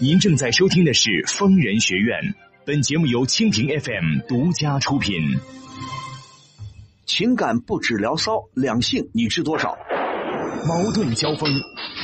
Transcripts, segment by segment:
您正在收听的是《疯人学院》，本节目由蜻蜓 FM 独家出品。情感不止聊骚，两性你知多少？矛盾交锋，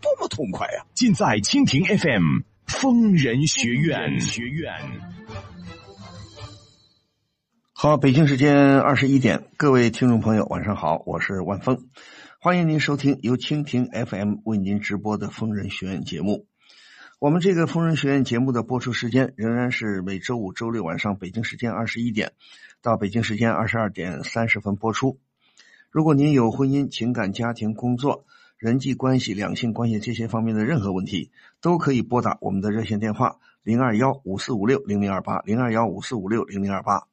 多么痛快呀、尽在蜻蜓 FM 疯人学院。学院。好，北京时间二十一点，各位听众朋友，晚上好，我是万峰，欢迎您收听由蜻蜓 FM 为您直播的《疯人学院》节目。我们这个《疯人学院》节目的播出时间仍然是每周五、周六晚上北京时间二十一点到北京时间二十二点三十分播出。如果您有婚姻、情感、家庭、工作、人际关系、两性关系这些方面的任何问题，都可以拨打我们的热线电话零二幺五四五六零零二八零二幺五四五六零零二八。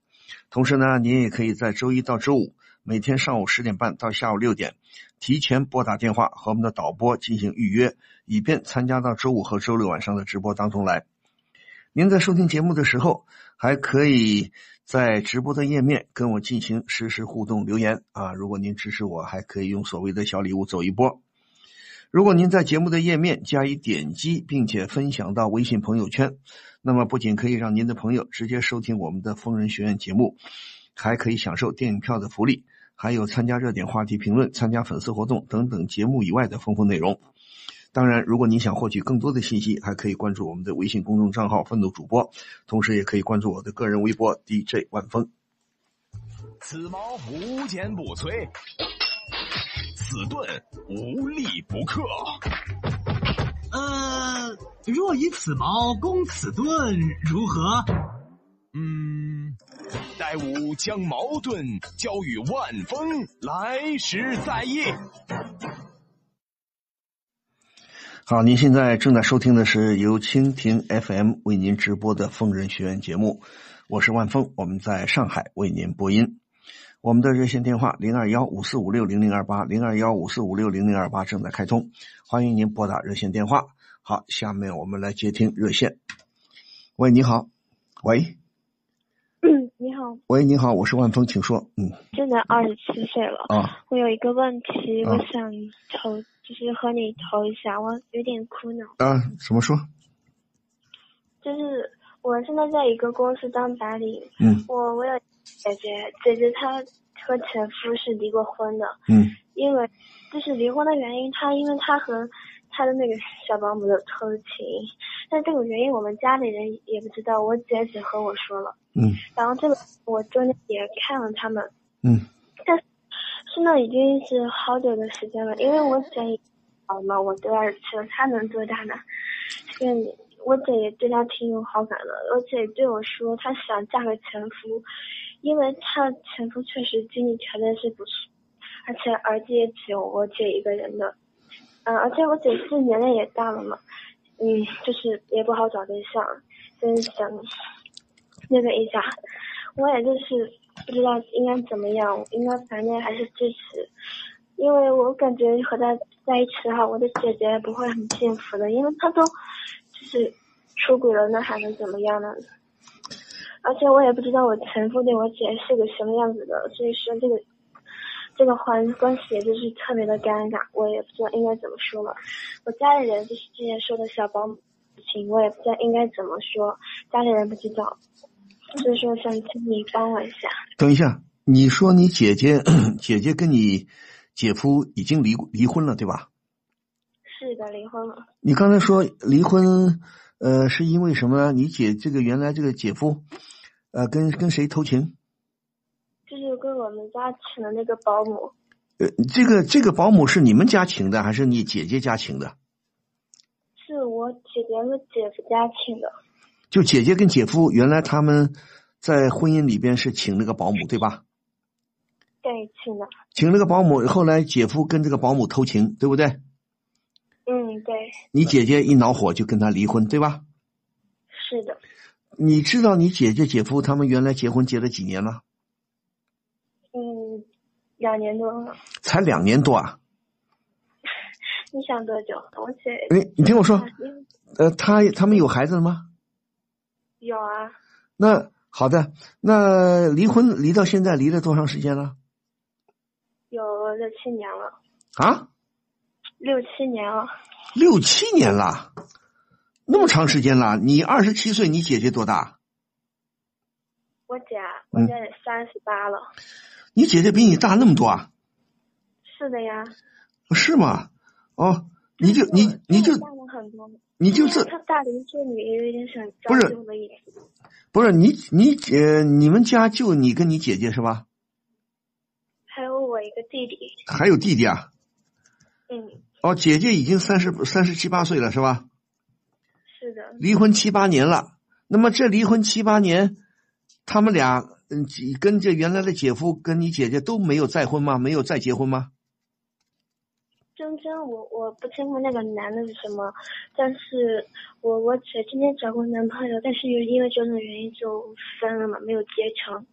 同时呢，您也可以在周一到周五每天上午十点半到下午六点，提前拨打电话和我们的导播进行预约，以便参加到周五和周六晚上的直播当中来。您在收听节目的时候，还可以在直播的页面跟我进行实时互动留言啊。如果您支持我，还可以用所谓的小礼物走一波。如果您在节目的页面加以点击，并且分享到微信朋友圈，那么不仅可以让您的朋友直接收听我们的疯人学院节目，还可以享受电影票的福利，还有参加热点话题评论、参加粉丝活动等等节目以外的丰富内容。当然，如果您想获取更多的信息，还可以关注我们的微信公众账号“愤怒主播”，同时也可以关注我的个人微博 DJ 万峰。此矛无坚不摧，此盾无力不克。呃，若以此矛攻此盾，如何？嗯，待吾将矛盾交与万峰，来时再议。好，您现在正在收听的是由蜻蜓 FM 为您直播的疯人学院节目，我是万峰，我们在上海为您播音。我们的热线电话零二幺五四五六零零二八零二幺五四五六零零二八正在开通，欢迎您拨打热线电话。好，下面我们来接听热线。喂，你好，喂，嗯，你好，喂，你好，我是万峰，请说。嗯，真的二十七岁了，啊，我有一个问题，啊。我想投，就是和你投一下，我有点苦恼，啊，怎么说？就是我现在在一个公司当白领，嗯。我我有姐姐，姐姐她和前夫是离过婚的，嗯因为就是离婚的原因，她因为她和她的那个小保姆有偷情，但这个原因我们家里人也不知道，我姐只和我说了，嗯然后这个我中间也看了他们。嗯但现在已经是好久的时间了，因为我姐也好嘛，我都二十七了，她能多大呢？嗯，我姐也对她挺有好感的，而且对我说她想嫁给前夫，因为她前夫确实经济条件是不错，而且儿子也只有我姐一个人的，嗯，而且我姐这年龄也大了嘛，嗯，就是也不好找对象，就是想那个一下，我也就是不知道应该怎么样，应该反正还是支持，因为我感觉和他在一起的话，我的姐姐不会很幸福的，因为她都就是出轨了，那还能怎么样呢？而且我也不知道我前夫对我姐是个什么样子的，所以说这个这个环关系也就是特别的尴尬，我也不知道应该怎么说了。我家里人就是之前说的小保姆情，我也不知道应该怎么说，家里人不知道，所以说想请你帮我一下。等一下，你说你姐姐 姐姐跟你姐夫已经离离婚了，对吧？是的，离婚了。你刚才说离婚，呃，是因为什么呢？你姐这个原来这个姐夫，呃，跟跟谁偷情？就是跟我们家请的那个保姆，呃，这个这个保姆是你们家请的，还是你姐姐家请的？是我姐姐和姐夫家请的。就姐姐跟姐夫原来他们在婚姻里边是请那个保姆，对吧？对，请的。请了个保姆，后来姐夫跟这个保姆偷情，对不对？嗯，对，你姐姐一恼火就跟他离婚，对吧？你知道你姐姐姐夫他们原来结婚结了几年了？嗯，两年多了。才两年多啊？你想多久？我姐你你听我说，嗯呃，他他们有孩子了吗？有啊，那好的，那离婚离到现在离了多长时间了？有六七年了，啊，六七年了。六七年了，那么长时间了。你二十七岁，你姐姐多大？我姐我姐也三十八了。你姐姐比你大那么多啊？是的呀。是吗？哦，你就你你就大了很多。你就是她大龄剩女，也有点想不是。不是你你姐，你们家就你跟你姐姐是吧？还有我一个弟弟，还有弟弟啊？嗯，哦，姐姐已经三十三十七八岁了是吧？离婚七八年了。那么这离婚七八年，他们俩嗯跟这原来的姐夫跟你姐姐都没有再婚吗？没有再结婚吗？真真我我不清楚那个男的是什么，但是我我姐今天找过男朋友，但是又因为种种原因就分了嘛，没有结成。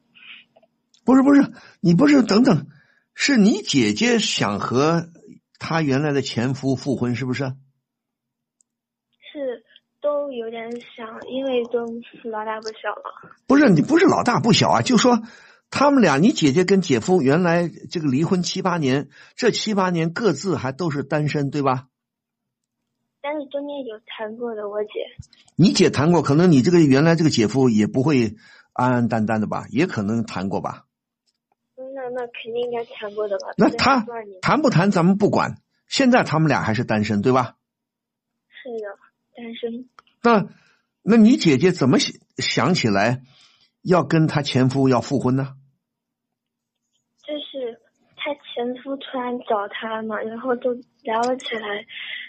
不是不是，你不是等等，是你姐姐想和她原来的前夫复婚，是不是？是都有点想，因为都老大不小了。不是你不是老大不小啊，就说他们俩，你姐姐跟姐夫原来这个离婚七八年，这七八年各自还都是单身，对吧？但是中间有谈过的，我姐你姐谈过，可能你这个原来这个姐夫也不会安安淡淡的吧，也可能谈过吧。那那肯定应该谈过的吧？那他谈不谈咱们不管，现在他们俩还是单身，对吧？是的，单身。那那你姐姐怎么想想起来要跟她前夫要复婚呢？就是她前夫突然找她嘛，然后就聊了起来，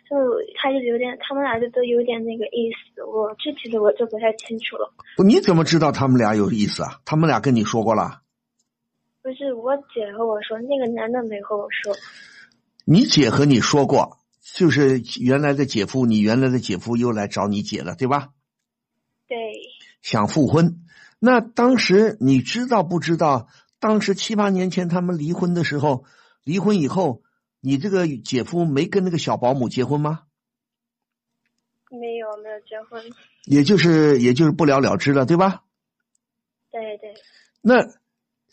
就她就有点，他们俩就都有点那个意思。我具体的我就不太清楚了。不你怎么知道他们俩有意思啊？他们俩跟你说过了？不是我姐和我说，那个男的没和我说。你姐和你说过，就是原来的姐夫，你原来的姐夫又来找你姐了，对吧？对，想复婚。那当时你知道不知道？当时七八年前他们离婚的时候，离婚以后，你这个姐夫没跟那个小保姆结婚吗？没有没有结婚。也就是也就是不了了之了，对吧？对对，那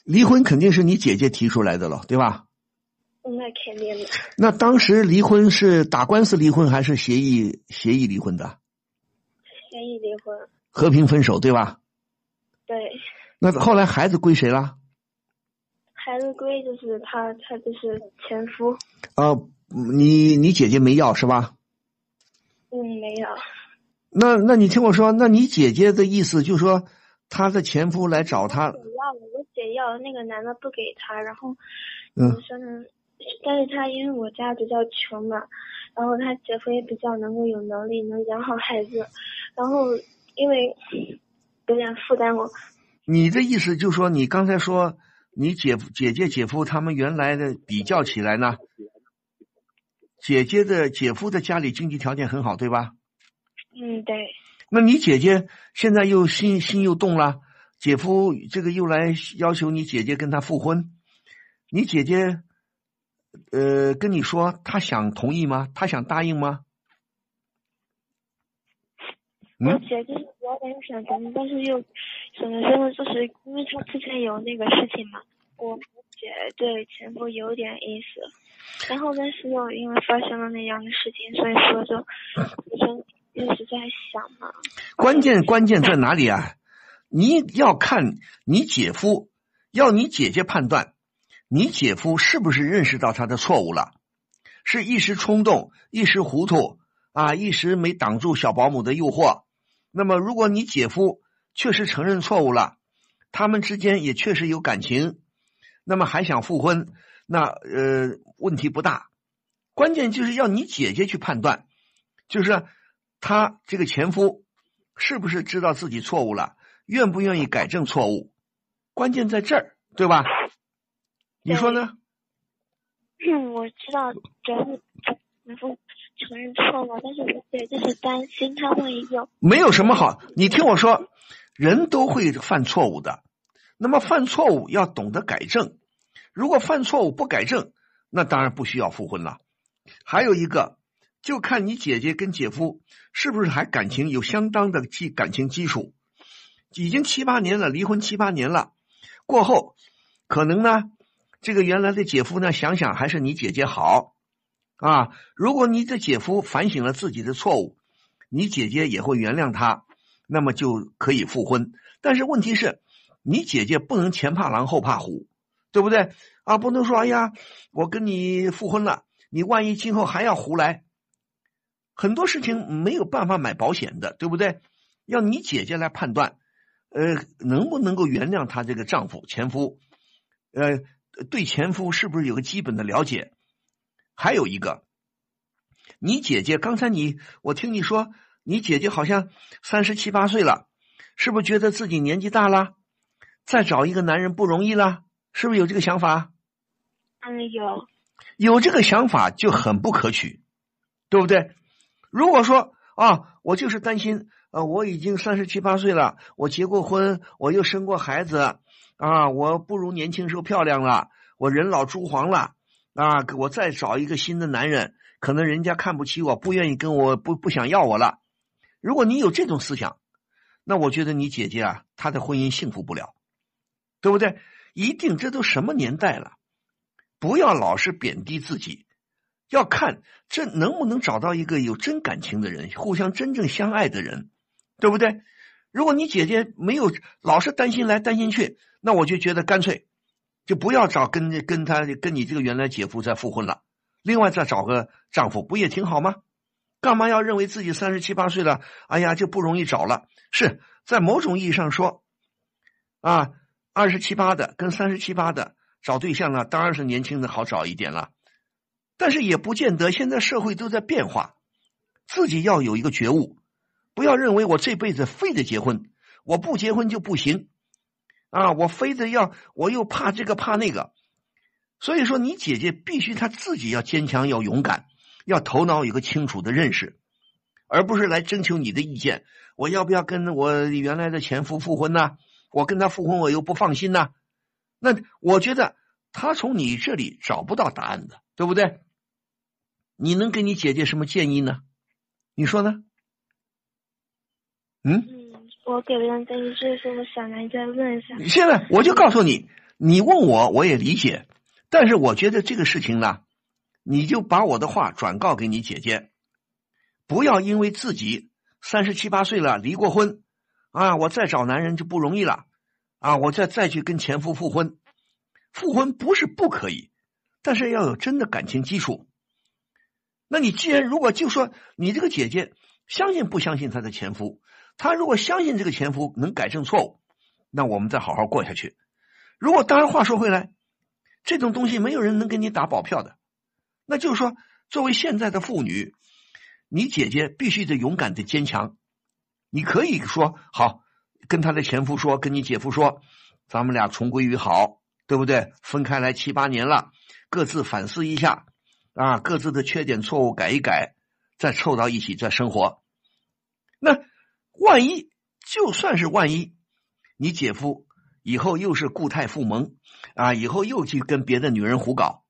离婚肯定是你姐姐提出来的了，对吧？那肯定的。那当时离婚是打官司离婚还是协议协议离婚的？协议离婚。和平分手，对吧？对，那后来孩子归谁了？孩子归就是他，他就是前夫。啊、你你姐姐没要是吧？嗯，没有。那那你听我说，那你姐姐的意思就是说，她的前夫来找她我，要了，我姐要了，那个男的不给她，然后嗯说呢？但是他因为我家比较穷嘛，然后他姐夫也比较能够有能力，能养好孩子，然后因为 有点负担我，你的意思就是说，你刚才说你姐夫姐姐姐夫他们原来的比较起来呢，姐姐的姐夫的家里经济条件很好，对吧？嗯，对，那你姐姐现在又心心又动了，姐夫这个又来要求你姐姐跟他复婚，你姐姐呃跟你说他想同意吗？他想答应吗？嗯，我姐就是有点想同意，但是又怎么说呢？就是因为他之前有那个事情嘛，我姐对前夫有点意思，然后但是又因为发生了那样的事情，所以说就我就一直在想嘛。关键关键在哪里啊？你要看你姐夫，要你姐姐判断，你姐夫是不是认识到他的错误了，是一时冲动、一时糊涂啊，一时没挡住小保姆的诱惑。那么，如果你姐夫确实承认错误了，他们之间也确实有感情，那么还想复婚，那呃问题不大。关键就是要你姐姐去判断，就是他这个前夫是不是知道自己错误了，愿不愿意改正错误，关键在这儿，对吧？你说呢？嗯，我知道，主要承认错了，但是我姐就是担心他万一有没有什么好，你听我说，人都会犯错误的，那么犯错误要懂得改正。如果犯错误不改正，那当然不需要复婚了。还有一个，就看你姐姐跟姐夫是不是还感情有相当的基感情基础，已经七八年了，离婚七八年了，过后可能呢，这个原来的姐夫呢想想还是你姐姐好啊。如果你的姐夫反省了自己的错误，你姐姐也会原谅他，那么就可以复婚。但是问题是，你姐姐不能前怕狼后怕虎。对不对啊？不能说哎呀，我跟你复婚了，你万一今后还要胡来，很多事情没有办法买保险的，对不对？要你姐姐来判断，呃，能不能够原谅她这个丈夫前夫？呃，对前夫是不是有个基本的了解？还有一个，你姐姐刚才你我听你说，你姐姐好像三十七八岁了，是不是觉得自己年纪大了，再找一个男人不容易了？是不是有这个想法？嗯，有。有这个想法就很不可取，对不对？如果说啊，我就是担心，呃，我已经三十七八岁了，我结过婚，我又生过孩子，啊，我不如年轻时候漂亮了，我人老珠黄了，啊，我再找一个新的男人，可能人家看不起我，不愿意跟我，不不想要我了。如果你有这种思想，那我觉得你姐姐啊，她的婚姻幸福不了，对不对？一定，这都什么年代了？不要老是贬低自己，要看这能不能找到一个有真感情的人，互相真正相爱的人，对不对？如果你姐姐没有老是担心来担心去，那我就觉得干脆就不要找跟跟他跟你这个原来姐夫再复婚了，另外再找个丈夫，不也挺好吗？干嘛要认为自己三十七八岁了，哎呀就不容易找了？是在某种意义上说，啊。二十七八的跟三十七八的找对象呢，当然是年轻的好找一点了，但是也不见得。现在社会都在变化，自己要有一个觉悟，不要认为我这辈子非得结婚，我不结婚就不行啊！我非得要，我又怕这个怕那个。所以说，你姐姐必须她自己要坚强，要勇敢，要头脑有个清楚的认识，而不是来征求你的意见。我要不要跟我原来的前夫复婚呢？我跟他复婚，我又不放心呐。那我觉得他从你这里找不到答案的，对不对？你能给你姐姐什么建议呢？你说呢？嗯，我给不了建议，所以说我想来再问一下。现在我就告诉你，你问我我也理解，但是我觉得这个事情呢，你就把我的话转告给你姐姐，不要因为自己三十七八岁了离过婚。啊，我再找男人就不容易了，啊，我再再去跟前夫复婚，复婚不是不可以，但是要有真的感情基础。那你既然如果就说你这个姐姐相信不相信她的前夫，她如果相信这个前夫能改正错误，那我们再好好过下去。如果当然话说回来，这种东西没有人能给你打保票的，那就是说，作为现在的妇女，你姐姐必须得勇敢的坚强。你可以说好，跟他的前夫说，跟你姐夫说，咱们俩重归于好，对不对？分开来七八年了，各自反思一下，啊，各自的缺点错误改一改，再凑到一起再生活。那万一就算是万一，你姐夫以后又是固态复萌啊，以后又去跟别的女人胡搞，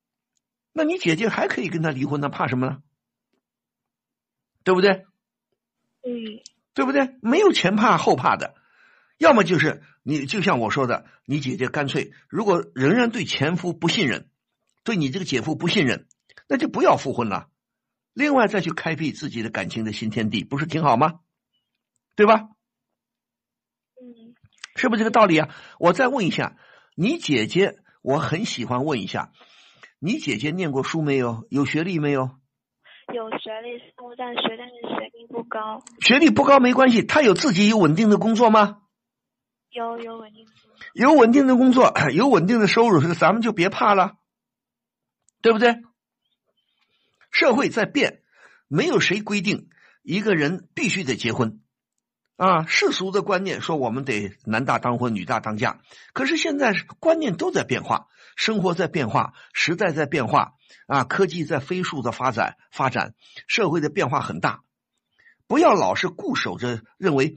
那你姐姐还可以跟他离婚呢，怕什么呢？对不对？嗯。对不对？没有前怕后怕的，要么就是你就像我说的，你姐姐干脆如果仍然对前夫不信任，对你这个姐夫不信任，那就不要复婚了，另外再去开辟自己的感情的新天地，不是挺好吗？对吧？嗯，是不是这个道理啊？我再问一下，你姐姐，我很喜欢问一下，你姐姐念过书没有？有学历没有？有学历，我在学，但是学历不高。学历不高没关系，她有自己有稳定的工作吗？有有稳定。有稳定的工作，有稳定的收入，咱们就别怕了，对不对？社会在变，没有谁规定一个人必须得结婚啊。世俗的观念说我们得男大当婚，女大当嫁，可是现在观念都在变化，生活在变化，时代在变化。啊，科技在飞速的发展，发展社会的变化很大，不要老是固守着认为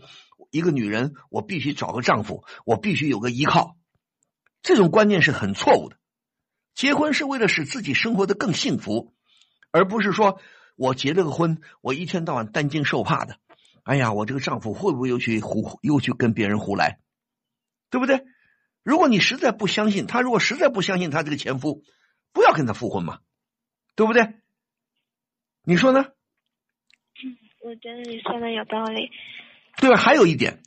一个女人，我必须找个丈夫，我必须有个依靠。这种观念是很错误的。结婚是为了使自己生活的更幸福，而不是说我结了个婚，我一天到晚担惊受怕的。哎呀，我这个丈夫会不会又去胡又去跟别人胡来，对不对？如果你实在不相信他，如果实在不相信他这个前夫，不要跟他复婚嘛，对不对？你说呢？嗯，我觉得你说的有道理。对吧？还有一点，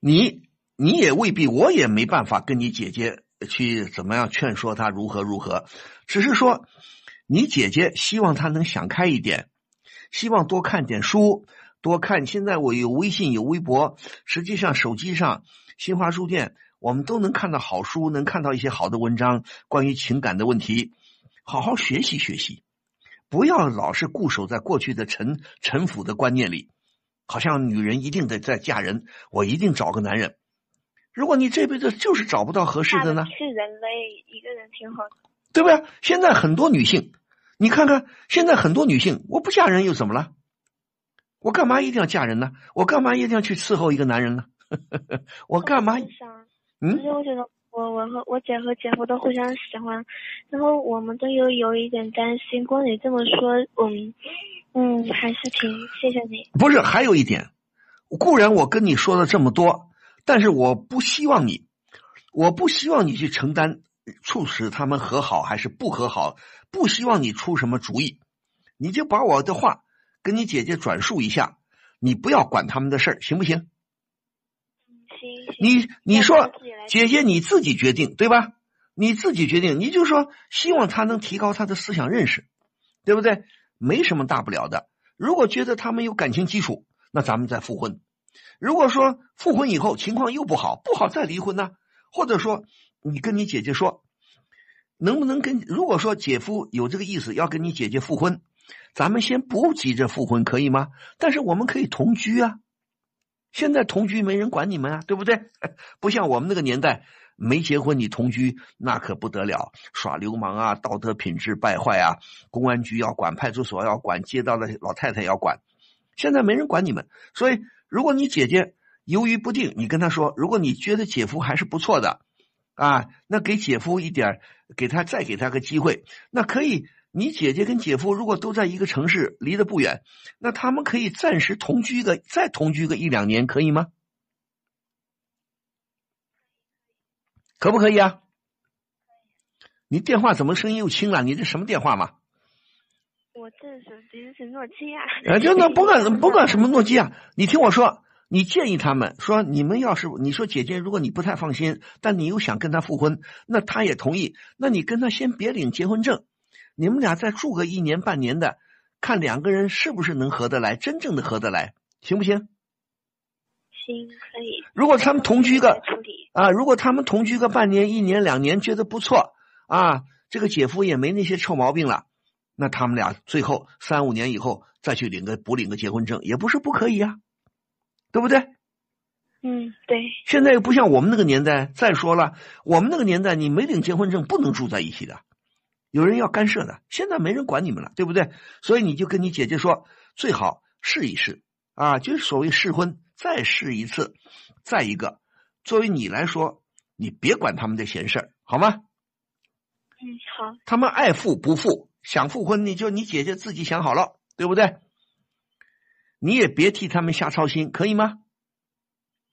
你你也未必，我也没办法跟你姐姐去怎么样劝说她如何如何，只是说你姐姐希望她能想开一点，希望多看点书。多看，现在我有微信有微博，实际上手机上新华书店我们都能看到好书，能看到一些好的文章，关于情感的问题，好好学习学习，不要老是固守在过去的陈陈腐的观念里，好像女人一定得再嫁人，我一定找个男人。如果你这辈子就是找不到合适的呢？是人类一个人挺好的，对不对？现在很多女性，你看看现在很多女性，我不嫁人又怎么了？我干嘛一定要嫁人呢？我干嘛一定要去伺候一个男人呢？我干嘛？嗯，因为我觉得我我和我姐和姐夫都互相喜欢，然后我们都有有一点担心。光你这么说，嗯嗯，还是挺谢谢你。不是，还有一点，固然我跟你说了这么多，但是我不希望你，我不希望你去承担促使他们和好还是不和好，不希望你出什么主意，你就把我的话。跟你姐姐转述一下，你不要管他们的事儿，行不行？行。你你说姐姐你自己决定对吧？你自己决定，你就说希望他能提高他的思想认识，对不对？没什么大不了的。如果觉得他们有感情基础，那咱们再复婚。如果说复婚以后情况又不好，不好再离婚呢？或者说你跟你姐姐说，能不能跟？如果说姐夫有这个意思要跟你姐姐复婚。咱们先不急着复婚，可以吗？但是我们可以同居啊。现在同居没人管你们啊，对不对？不像我们那个年代，没结婚你同居那可不得了，耍流氓啊，道德品质败坏啊，公安局要管，派出所要管，街道的老太太要管。现在没人管你们，所以如果你姐姐犹豫不定，你跟她说，如果你觉得姐夫还是不错的啊，那给姐夫一点，给他再给他个机会，那可以。你姐姐跟姐夫如果都在一个城市，离得不远，那他们可以暂时同居个，再同居个一两年，可以吗？可不可以啊？你电话怎么声音又轻了？你这什么电话嘛？我这手机是诺基亚。啊，就那不管 不管什么诺基亚，你听我说，你建议他们说，你们要是你说姐姐，如果你不太放心，但你又想跟他复婚，那他也同意，那你跟他先别领结婚证。你们俩再住个一年半年的，看两个人是不是能合得来，真正的合得来，行不行？行，可以。如果他们同居个啊，如果他们同居个半年、一年、两年，觉得不错啊，这个姐夫也没那些臭毛病了，那他们俩最后三五年以后再去领个补领个结婚证，也不是不可以呀，对不对？嗯，对。现在又不像我们那个年代，再说了，我们那个年代你没领结婚证不能住在一起的。有人要干涉的，现在没人管你们了，对不对？所以你就跟你姐姐说，最好试一试啊，就是所谓试婚，再试一次。再一个，作为你来说，你别管他们的闲事儿，好吗？嗯，好。他们爱复不复，想复婚，你就你姐姐自己想好了，对不对？你也别替他们瞎操心，可以吗？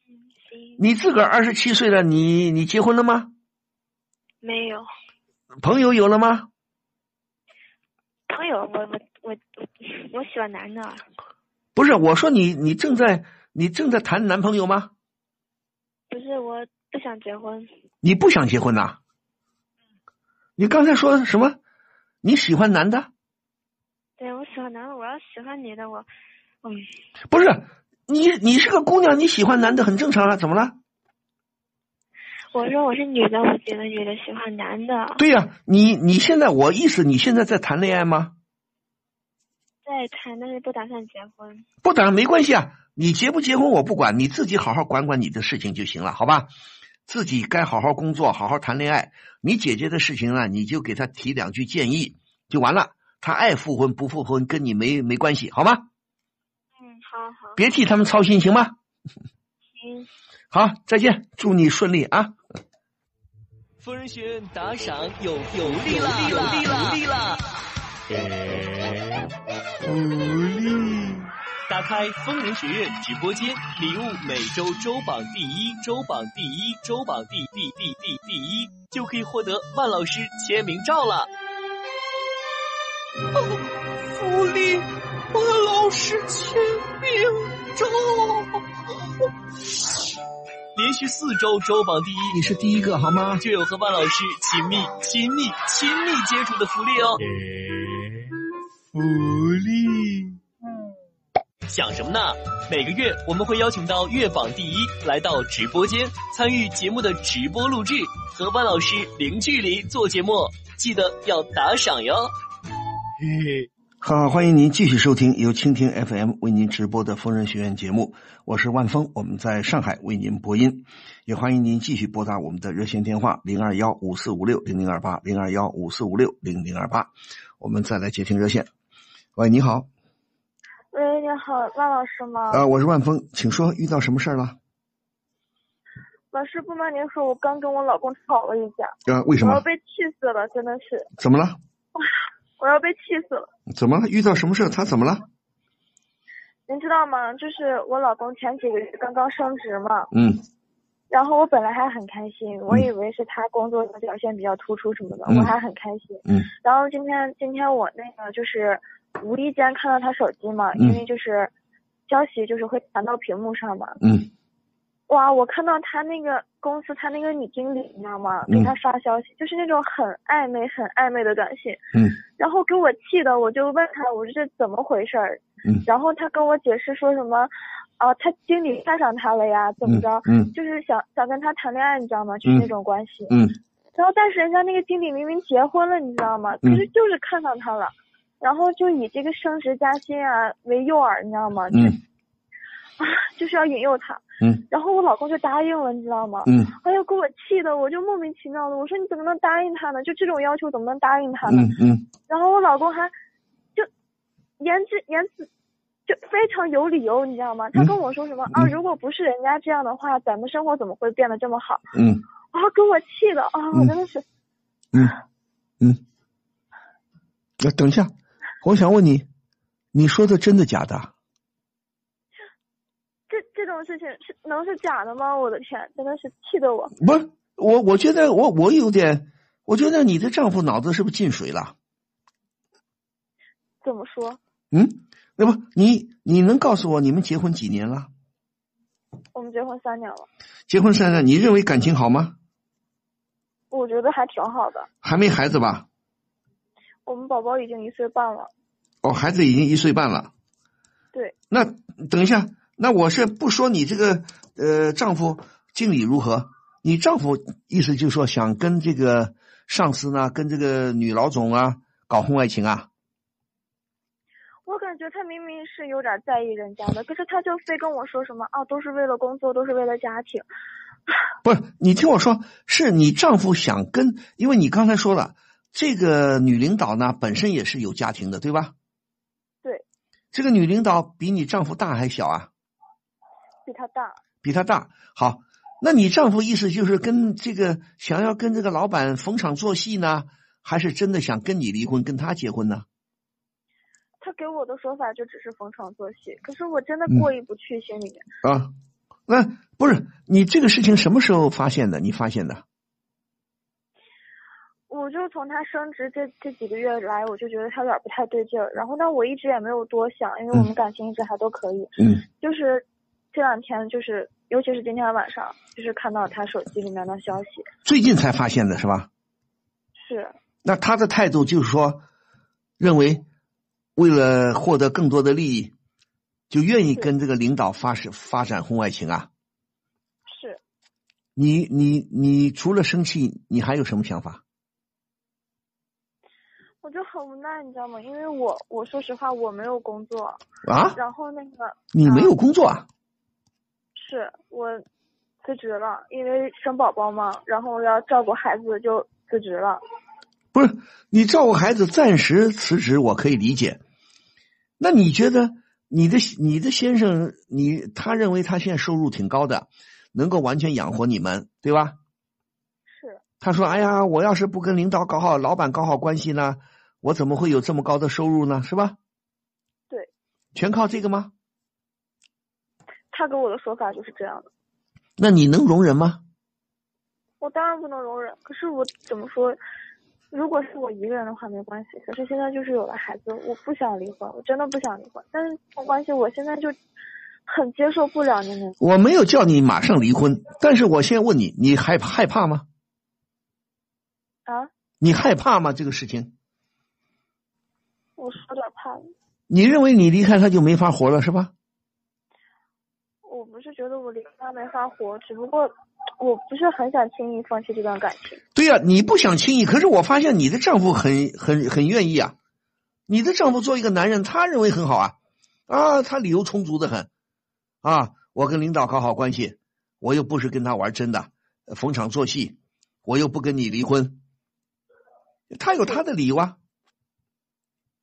嗯，行。你自个儿二十七岁了，你你结婚了吗？没有。朋友有了吗？朋友，我我我我喜欢男的。不是，我说你你正在你正在谈男朋友吗？不是，我不想结婚。你不想结婚呐？你刚才说什么？你喜欢男的？对，我喜欢男的。我要喜欢女的，我嗯。不是，你你是个姑娘，你喜欢男的很正常啊，怎么了？我说我是女的，我觉得女的喜欢男的。对呀，你你现在我意思，你现在在谈恋爱吗？在谈，但是不打算结婚。不打没关系啊，你结不结婚我不管，你自己好好管管你的事情就行了，好吧？自己该好好工作，好好谈恋爱。你姐姐的事情呢，你就给她提两句建议就完了。她爱复婚不复婚跟你没没关系，好吗？嗯，好好。别替他们操心，行吗？行嗯，好，再见，祝你顺利啊！疯人学院打赏有有利了，有利了，有利了！福利！打开疯人学院直播间，礼物每周周榜第一，周榜第一，周榜第第第第第一，就可以获得万老师签名照了。哦，福利！万老师签名照。连续四周周榜第一，你是第一个好吗？就有和万老师亲密、亲密、亲密接触的福利哦。福利，想什么呢？每个月我们会邀请到月榜第一来到直播间参与节目的直播录制，和万老师零距离做节目，记得要打赏哟。嘿嘿。好，欢迎您继续收听由蜻蜓 FM 为您直播的疯人学院节目，我是万峰，我们在上海为您播音，也欢迎您继续拨打我们的热线电话零二幺五四五六零零二八零二幺五四五六零零二八，我们再来接听热线。喂，你好。喂，你好，万老师吗？啊，我是万峰，请说，遇到什么事儿了？老师，不瞒您说，我刚跟我老公吵了一架。啊，为什么？我要被气死了，真的是。怎么了？我要被气死了！怎么了？遇到什么事？他怎么了？您知道吗？就是我老公前几个月刚刚升职嘛。嗯。然后我本来还很开心，我以为是他工作的表现比较突出什么的，我还很开心。嗯。然后今天今天我那个就是无意间看到他手机嘛，因为就是消息就是会弹到屏幕上嘛。嗯。哇！我看到他那个公司，他那个女经理，你知道吗？给他发消息，就是那种很暧昧、很暧昧的短信。嗯。然后给我气的，我就问他，我说这怎么回事儿？嗯。然后他跟我解释说什么，啊，他经理看上他了呀，怎么着？嗯。就是想想跟他谈恋爱，你知道吗？就是那种关系。嗯。然后，但是人家那个经理明明结婚了，你知道吗？可是就是看上他了，然后就以这个升职加薪啊为诱饵，你知道吗？嗯。啊，就是要引诱他。嗯，然后我老公就答应了，你知道吗？嗯，哎呀，给我气的，我就莫名其妙的，我说你怎么能答应他呢？就这种要求怎么能答应他呢？嗯嗯。然后我老公还就言之言辞就非常有理由，你知道吗？他跟我说什么啊？如果不是人家这样的话，咱们生活怎么会变得这么好？嗯。啊，给我气的啊！我真的是。嗯嗯。那等一下，我想问你，你说的真的假的？这这种事情是能是假的吗？我的天，真的是气得我。不是我，我觉得我我有点，我觉得你的丈夫脑子是不是进水了？怎么说？嗯，那不你你能告诉我你们结婚几年了？我们结婚三年了。结婚三年，你认为感情好吗？我觉得还挺好的。还没孩子吧？我们宝宝已经一岁半了。哦，孩子已经一岁半了。对。那等一下。那我是不说你这个呃丈夫经理如何，你丈夫意思就是说想跟这个上司呢，跟这个女老总啊搞婚外情啊？我感觉他明明是有点在意人家的，可是他就非跟我说什么啊，都是为了工作，都是为了家庭。不是，你听我说，是你丈夫想跟，因为你刚才说了，这个女领导呢本身也是有家庭的，对吧？对。这个女领导比你丈夫大还小啊？比他大，比他大。好，那你丈夫意思就是跟这个想要跟这个老板逢场作戏呢，还是真的想跟你离婚，跟他结婚呢？他给我的说法就只是逢场作戏，可是我真的过意不去，心里面。啊，那不是你这个事情什么时候发现的？你发现的？我就从他升职这这几个月来，我就觉得他有点不太对劲儿。然后，但我一直也没有多想，因为我们感情一直还都可以。嗯。就是。这两天就是，尤其是今天晚上，就是看到他手机里面的消息。最近才发现的是吧？是。那他的态度就是说，认为为了获得更多的利益，就愿意跟这个领导发生发展婚外情啊？是。你你你除了生气，你还有什么想法？我就很无奈，你知道吗？因为我我说实话，我没有工作啊。然后那个。你没有工作啊？是我辞职了，因为生宝宝嘛，然后要照顾孩子就辞职了。不是你照顾孩子暂时辞职，我可以理解。那你觉得你的你的先生，你他认为他现在收入挺高的，能够完全养活你们，对吧？是，他说：“哎呀，我要是不跟领导搞好、老板搞好关系呢，我怎么会有这么高的收入呢？是吧？”对，全靠这个吗？他给我的说法就是这样的。那你能容忍吗？我当然不能容忍，可是我怎么说？如果是我一个人的话没关系，可是现在就是有了孩子，我不想离婚，我真的不想离婚。但是没关系，我现在就很接受不了那种。我没有叫你马上离婚，但是我先问你，你害害怕吗？啊？你害怕吗？这个事情？我是有点怕。你认为你离开他就没法活了是吧？觉得我离开他没法活，只不过。我不是很想轻易放弃这段感情。对呀，你不想轻易，可是我发现你的丈夫很很很愿意啊。你的丈夫做一个男人，他认为很好啊，啊，他理由充足的很，啊，我跟领导搞好关系，我又不是跟他玩真的，逢场作戏，我又不跟你离婚，他有他的理由啊。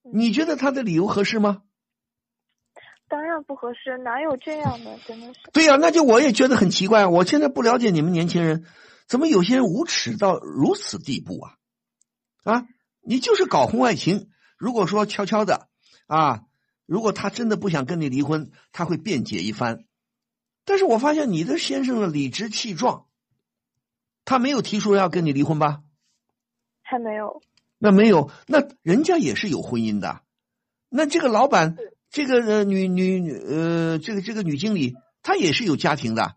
你觉得他的理由合适吗？当然不合适，哪有这样的？真的是。对呀，那就我也觉得很奇怪。我现在不了解你们年轻人，怎么有些人无耻到如此地步啊？啊，你就是搞婚外情。如果说悄悄的啊，如果他真的不想跟你离婚，他会辩解一番。但是我发现你的先生的理直气壮，他没有提出要跟你离婚吧？还没有。那没有，那人家也是有婚姻的。那这个老板。这个呃女女女呃这个这个女经理她也是有家庭的，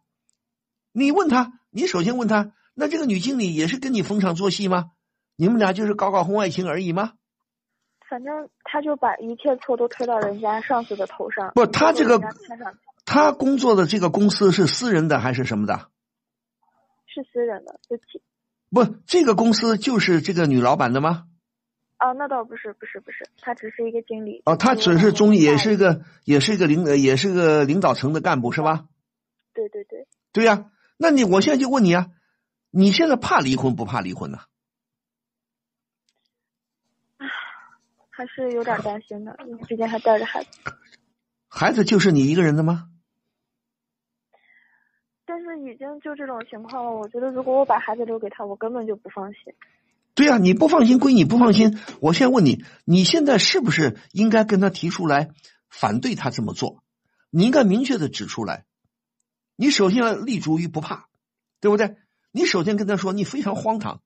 你问她，你首先问她，那这个女经理也是跟你逢场作戏吗？你们俩就是搞搞婚外情而已吗？反正他就把一切错都推到人家上司的头上。不，他这个他工作的这个公司是私人的还是什么的？是私人的，自己。不，这个公司就是这个女老板的吗？哦，那倒不是，不是，不是，他只是一个经理。哦，他只是中，也是一个，也是一个领，也是个领导层的干部，是吧？对对对。对呀，那你我现在就问你啊，你现在怕离婚不怕离婚呢？啊，还是有点担心的，因为毕竟还带着孩子。孩子就是你一个人的吗？但是已经就这种情况了，我觉得如果我把孩子留给他，我根本就不放心。对呀，你不放心归你不放心，我现在问你，你现在是不是应该跟他提出来反对他这么做？你应该明确的指出来。你首先要立足于不怕，对不对？你首先跟他说你非常荒唐，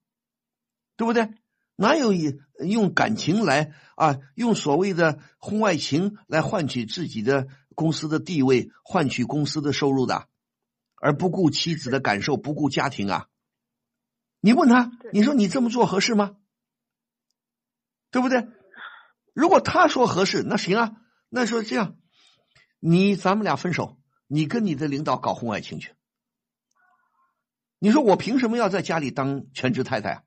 对不对？哪有以用感情来啊，用所谓的婚外情来换取自己的公司的地位，换取公司的收入的，而不顾妻子的感受，不顾家庭啊？你问他，你说你这么做合适吗？对不对？如果他说合适，那行啊。那说这样，你咱们俩分手，你跟你的领导搞婚外情去。你说我凭什么要在家里当全职太太啊？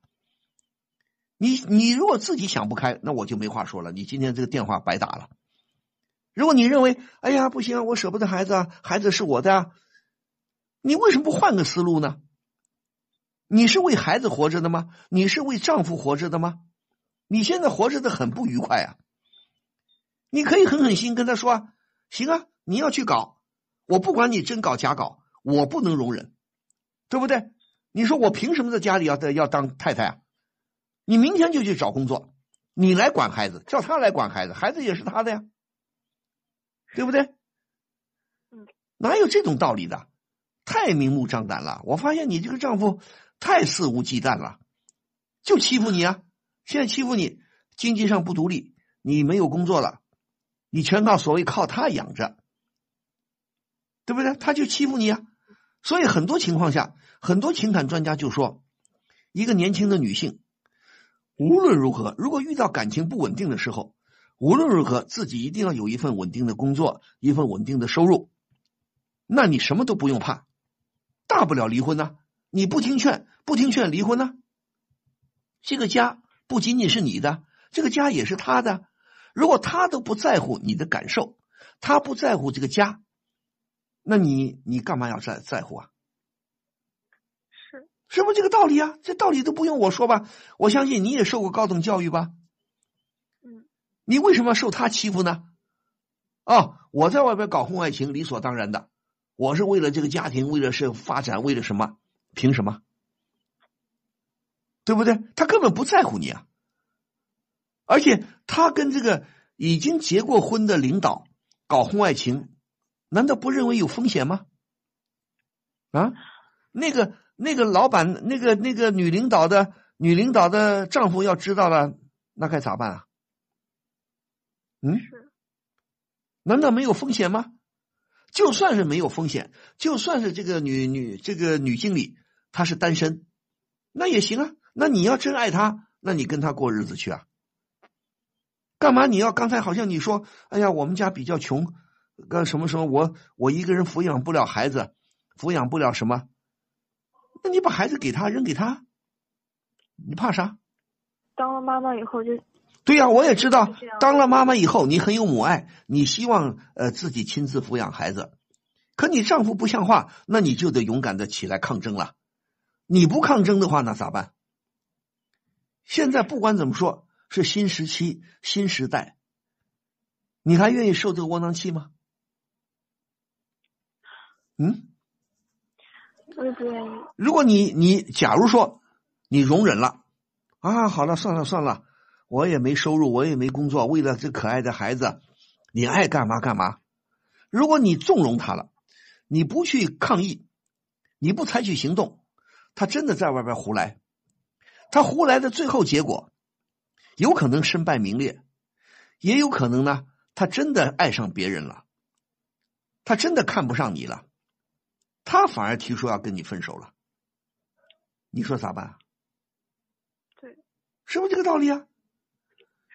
你你如果自己想不开，那我就没话说了。你今天这个电话白打了。如果你认为，哎呀不行，我舍不得孩子啊，孩子是我的啊，你为什么不换个思路呢？你是为孩子活着的吗？你是为丈夫活着的吗？你现在活着的很不愉快啊！你可以狠狠心跟他说：“行啊，你要去搞，我不管你真搞假搞，我不能容忍，对不对？你说我凭什么在家里要要当太太啊？你明天就去找工作，你来管孩子，叫他来管孩子，孩子也是他的呀，对不对？哪有这种道理的？太明目张胆了！我发现你这个丈夫。太肆无忌惮了，就欺负你啊！现在欺负你，经济上不独立，你没有工作了，你全靠所谓靠他养着，对不对？他就欺负你啊！所以很多情况下，很多情感专家就说，一个年轻的女性，无论如何，如果遇到感情不稳定的时候，无论如何，自己一定要有一份稳定的工作，一份稳定的收入，那你什么都不用怕，大不了离婚呢。你不听劝，不听劝，离婚呢？这个家不仅仅是你的，这个家也是他的。如果他都不在乎你的感受，他不在乎这个家，那你你干嘛要在在乎啊？是是不是这个道理啊？这道理都不用我说吧？我相信你也受过高等教育吧？嗯，你为什么要受他欺负呢？啊，我在外边搞婚外情理所当然的，我是为了这个家庭，为了是发展，为了什么？凭什么？对不对？他根本不在乎你啊！而且他跟这个已经结过婚的领导搞婚外情，难道不认为有风险吗？啊，那个那个老板，那个那个女领导的女领导的丈夫要知道了，那该咋办啊？嗯，难道没有风险吗？就算是没有风险，就算是这个女女这个女经理她是单身，那也行啊。那你要真爱他，那你跟他过日子去啊？干嘛你要刚才好像你说，哎呀，我们家比较穷，干什么什么，我我一个人抚养不了孩子，抚养不了什么？那你把孩子给他，扔给他，你怕啥？当了妈妈以后就，对呀，我也知道，当了妈妈以后你很有母爱，你希望呃自己亲自抚养孩子，可你丈夫不像话，那你就得勇敢的起来抗争了。你不抗争的话，那咋办？现在不管怎么说，是新时期、新时代，你还愿意受这个窝囊气吗？嗯，我也不愿意。如果你你假如说你容忍了啊，好了，算了算了，我也没收入，我也没工作，为了这可爱的孩子，你爱干嘛干嘛。如果你纵容他了，你不去抗议，你不采取行动，他真的在外边胡来。他胡来的最后结果，有可能身败名裂，也有可能呢，他真的爱上别人了，他真的看不上你了，他反而提出要跟你分手了，你说咋办？对，是不是这个道理啊？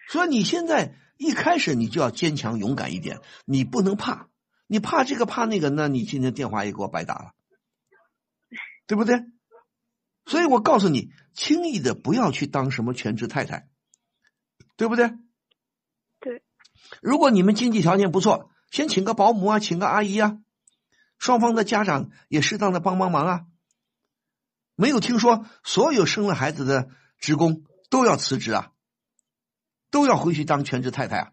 所以你现在一开始你就要坚强勇敢一点，你不能怕，你怕这个怕那个，那你今天电话也给我白打了，对不对？所以我告诉你，轻易的不要去当什么全职太太，对不对？对。如果你们经济条件不错，先请个保姆啊，请个阿姨啊，双方的家长也适当的帮帮忙啊。没有听说所有生了孩子的职工都要辞职啊，都要回去当全职太太啊。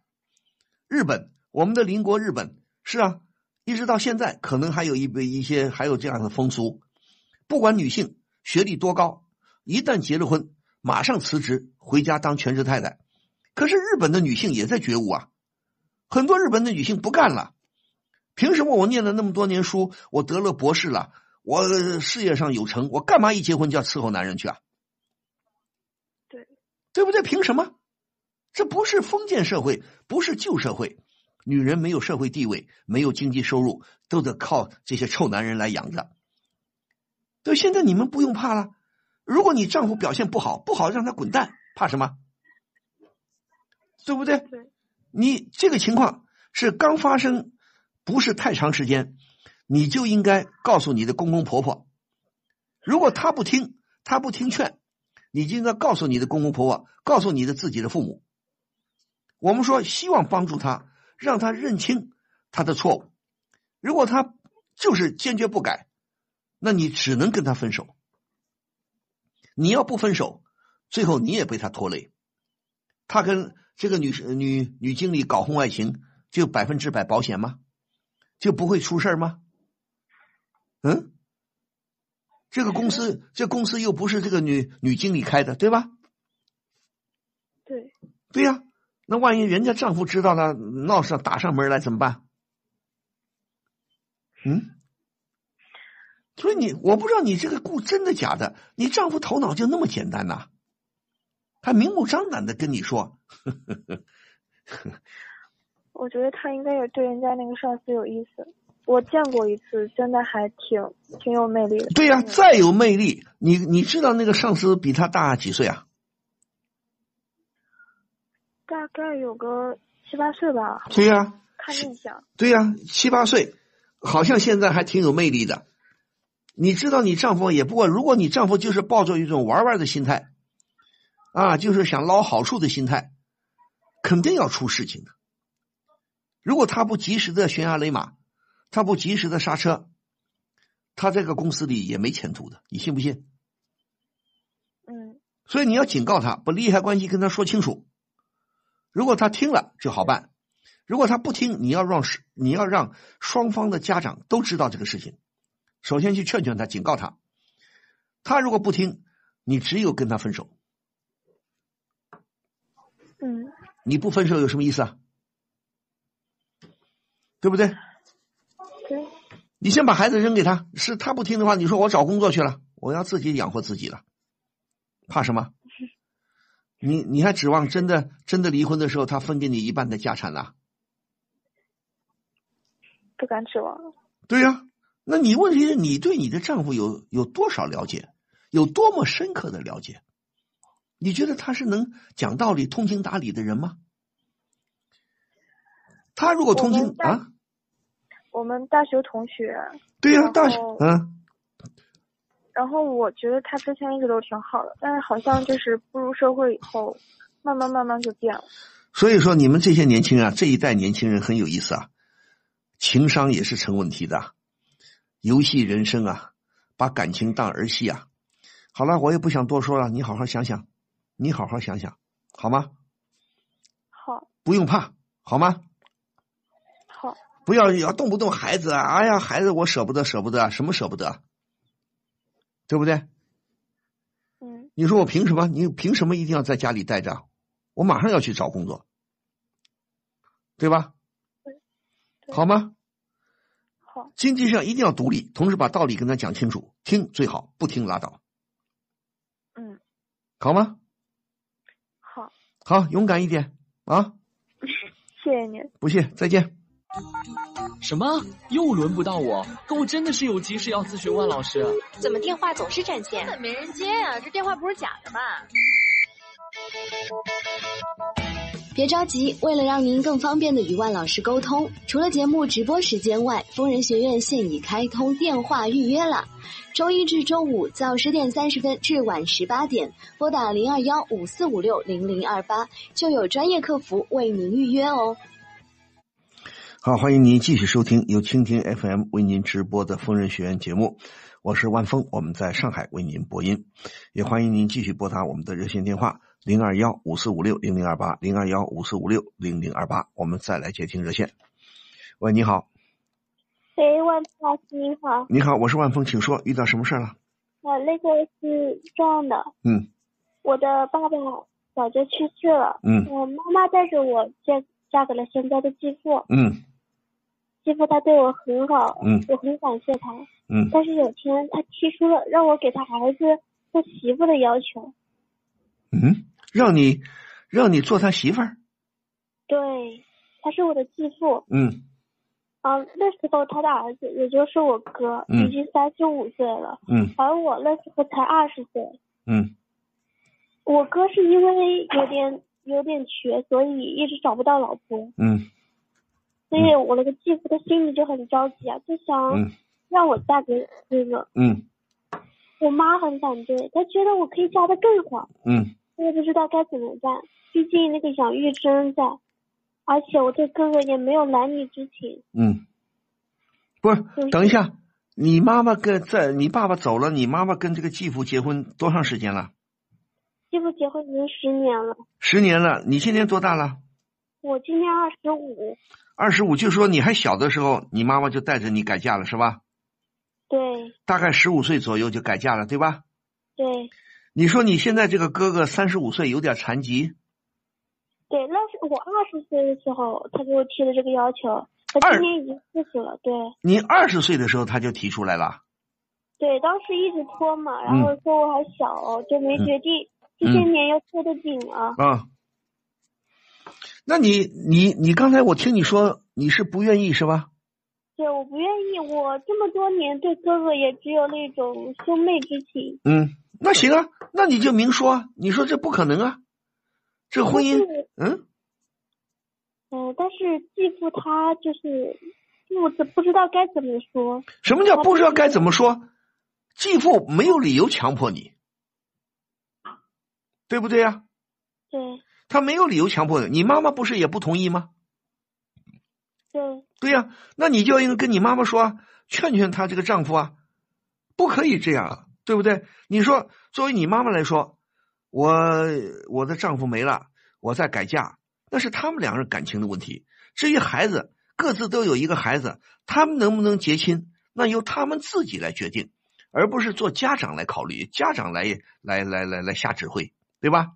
日本，我们的邻国日本是啊，一直到现在可能还有一一些还有这样的风俗，不管女性。学历多高，一旦结了婚，马上辞职回家当全职太太。可是日本的女性也在觉悟啊，很多日本的女性不干了。凭什么我念了那么多年书，我得了博士了，我事业上有成，我干嘛一结婚就要伺候男人去啊？对，对不对？凭什么？这不是封建社会，不是旧社会，女人没有社会地位，没有经济收入，都得靠这些臭男人来养着。对，现在你们不用怕了。如果你丈夫表现不好，不好让他滚蛋，怕什么？对不对？对。你这个情况是刚发生，不是太长时间，你就应该告诉你的公公婆婆。如果他不听，他不听劝，你就应该告诉你的公公婆婆，告诉你的自己的父母。我们说希望帮助他，让他认清他的错误。如果他就是坚决不改。那你只能跟他分手。你要不分手，最后你也被他拖累。他跟这个女女女经理搞婚外情，就百分之百保险吗？就不会出事吗？嗯，这个公司这公司又不是这个女女经理开的，对吧？对。对呀，那万一人家丈夫知道了，闹上打上门来怎么办？嗯。所以你我不知道你这个故真的假的？你丈夫头脑就那么简单呐？他明目张胆的跟你说，我觉得他应该也对人家那个上司有意思。我见过一次，真的还挺挺有魅力的。对呀，再有魅力，你你知道那个上司比他大几岁啊？大概有个七八岁吧。对呀，看印象。对呀，七八岁，好像现在还挺有魅力的。你知道你丈夫也不过，如果你丈夫就是抱着一种玩玩的心态，啊，就是想捞好处的心态，肯定要出事情的。如果他不及时的悬崖勒马，他不及时的刹车，他这个公司里也没前途的，你信不信？嗯。所以你要警告他，把利害关系跟他说清楚。如果他听了就好办，如果他不听，你要让你要让双方的家长都知道这个事情。首先去劝劝他，警告他。他如果不听，你只有跟他分手。嗯，你不分手有什么意思啊？对不对？对，你先把孩子扔给他，是他不听的话，你说我找工作去了，我要自己养活自己了，怕什么？你你还指望真的真的离婚的时候，他分给你一半的家产呢？不敢指望。对呀、那你问题是你对你的丈夫有有多少了解，有多么深刻的了解？你觉得他是能讲道理、通情达理的人吗？他如果通情啊，我们大学同学，对呀、然大学后嗯。然后我觉得他之前一直都挺好的，但是好像就是步入社会以后，慢慢慢慢就变了。所以说，你们这些年轻人啊，这一代年轻人很有意思啊，情商也是成问题的啊，游戏人生啊，把感情当儿戏啊。好了，我也不想多说了，你好好想想，你好好想想，好吗？好，不用怕，好吗？好，不要要动不动孩子啊，哎呀，孩子我舍不得，舍不得啊，什么舍不得啊？对不对？嗯，你说我凭什么？你凭什么一定要在家里待着？我马上要去找工作，对吧？对好吗？好，经济上一定要独立，同时把道理跟他讲清楚，听最好，不听拉倒，嗯，好吗？好，好，勇敢一点啊！谢谢您。不谢，再见。什么？又轮不到我？可我真的是有急事要咨询万老师。怎么电话总是占线？根本没人接啊、这电话不是假的吧？别着急，为了让您更方便的与万老师沟通，除了节目直播时间外，疯人学院现已开通电话预约了。周一至周五早十点三十分至晚十八点，拨打零二幺五四五六零零二八，就有专业客服为您预约哦。好，欢迎您继续收听由蜻蜓 FM 为您直播的疯人学院节目，我是万峰，我们在上海为您播音，也欢迎您继续拨打我们的热线电话零二幺五四五六零零二八零二幺五四五六零零二八，我们再来接听热线。喂，你好，喂，万老师你好，你好，我是万峰，请说，遇到什么事儿了？呃，那个是这样的，嗯。我的爸爸早就去世了，嗯。我妈妈带着我嫁嫁给了现在的继父，嗯。继父他对我很好，嗯。我很感谢他，嗯。但是有天他提出了让我给他儿子做媳妇的要求，嗯，让你让你做他媳妇儿？对，他是我的继父，嗯。啊，那时候他的儿子也就是我哥，嗯已经三十五岁了，嗯。而我那时候才二十岁。嗯。我哥是因为有点有点瘸，所以一直找不到老婆，嗯。所以我那个继父他心里就很着急啊，就想嗯。让我嫁给那个。嗯。我妈很反对，她觉得我可以嫁得更好，嗯我也不知道该怎么办。毕竟那个养育之恩在，而且我对哥哥也没有男女之情。嗯，不是等一下，你妈妈跟在你爸爸走了，你妈妈跟这个继父结婚多长时间了？继父结婚已经十年了，十年了。你今年多大了？我今年二十五，二十五，就说你还小的时候，你妈妈就带着你改嫁了，是吧？对大概十五岁左右就改嫁了，对吧？对你说你现在这个哥哥三十五岁，有点残疾，对，那是我二十岁的时候，他给我提的这个要求。他今年已经四十了，对你二十岁的时候他就提出来了。对，当时一直拖嘛，然嗯后说我还小，就没决定。这些年又拖得紧啊，啊，那你你你刚才我听你说你是不愿意是吧？对，我不愿意。我这么多年对哥哥也只有那种兄妹之情。嗯，那行啊，那你就明说啊，你说这不可能啊，这婚姻，嗯嗯、但是继父他就是不知不知道该怎么说。什么叫不知道该怎么说？继父没有理由强迫你，对不对呀、对他没有理由强迫你，你妈妈不是也不同意吗？对对呀、那你就应该跟你妈妈说啊，劝劝她这个丈夫啊，不可以这样啊，对不对？你说作为你妈妈来说，我我的丈夫没了，我再改嫁，那是他们两人感情的问题。至于孩子，各自都有一个孩子，他们能不能结亲，那由他们自己来决定，而不是做家长来考虑，家长来来来来来下指挥，对吧？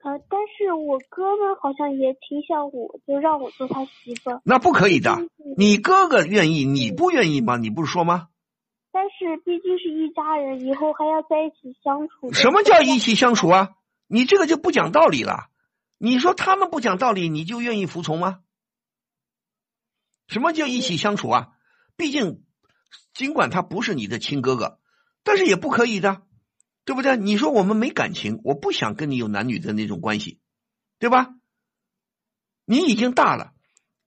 呃，但是我哥呢，好像也挺想我，就让我做他媳妇。那不可以的，你哥哥愿意，你不愿意吗？你不是说吗？但是毕竟是一家人，以后还要在一起相处。什么叫一起相处啊？你这个就不讲道理了。你说他们不讲道理，你就愿意服从吗？什么叫一起相处啊？毕竟，尽管他不是你的亲哥哥，但是也不可以的，对不对？你说我们没感情，我不想跟你有男女的那种关系，对吧？你已经大了，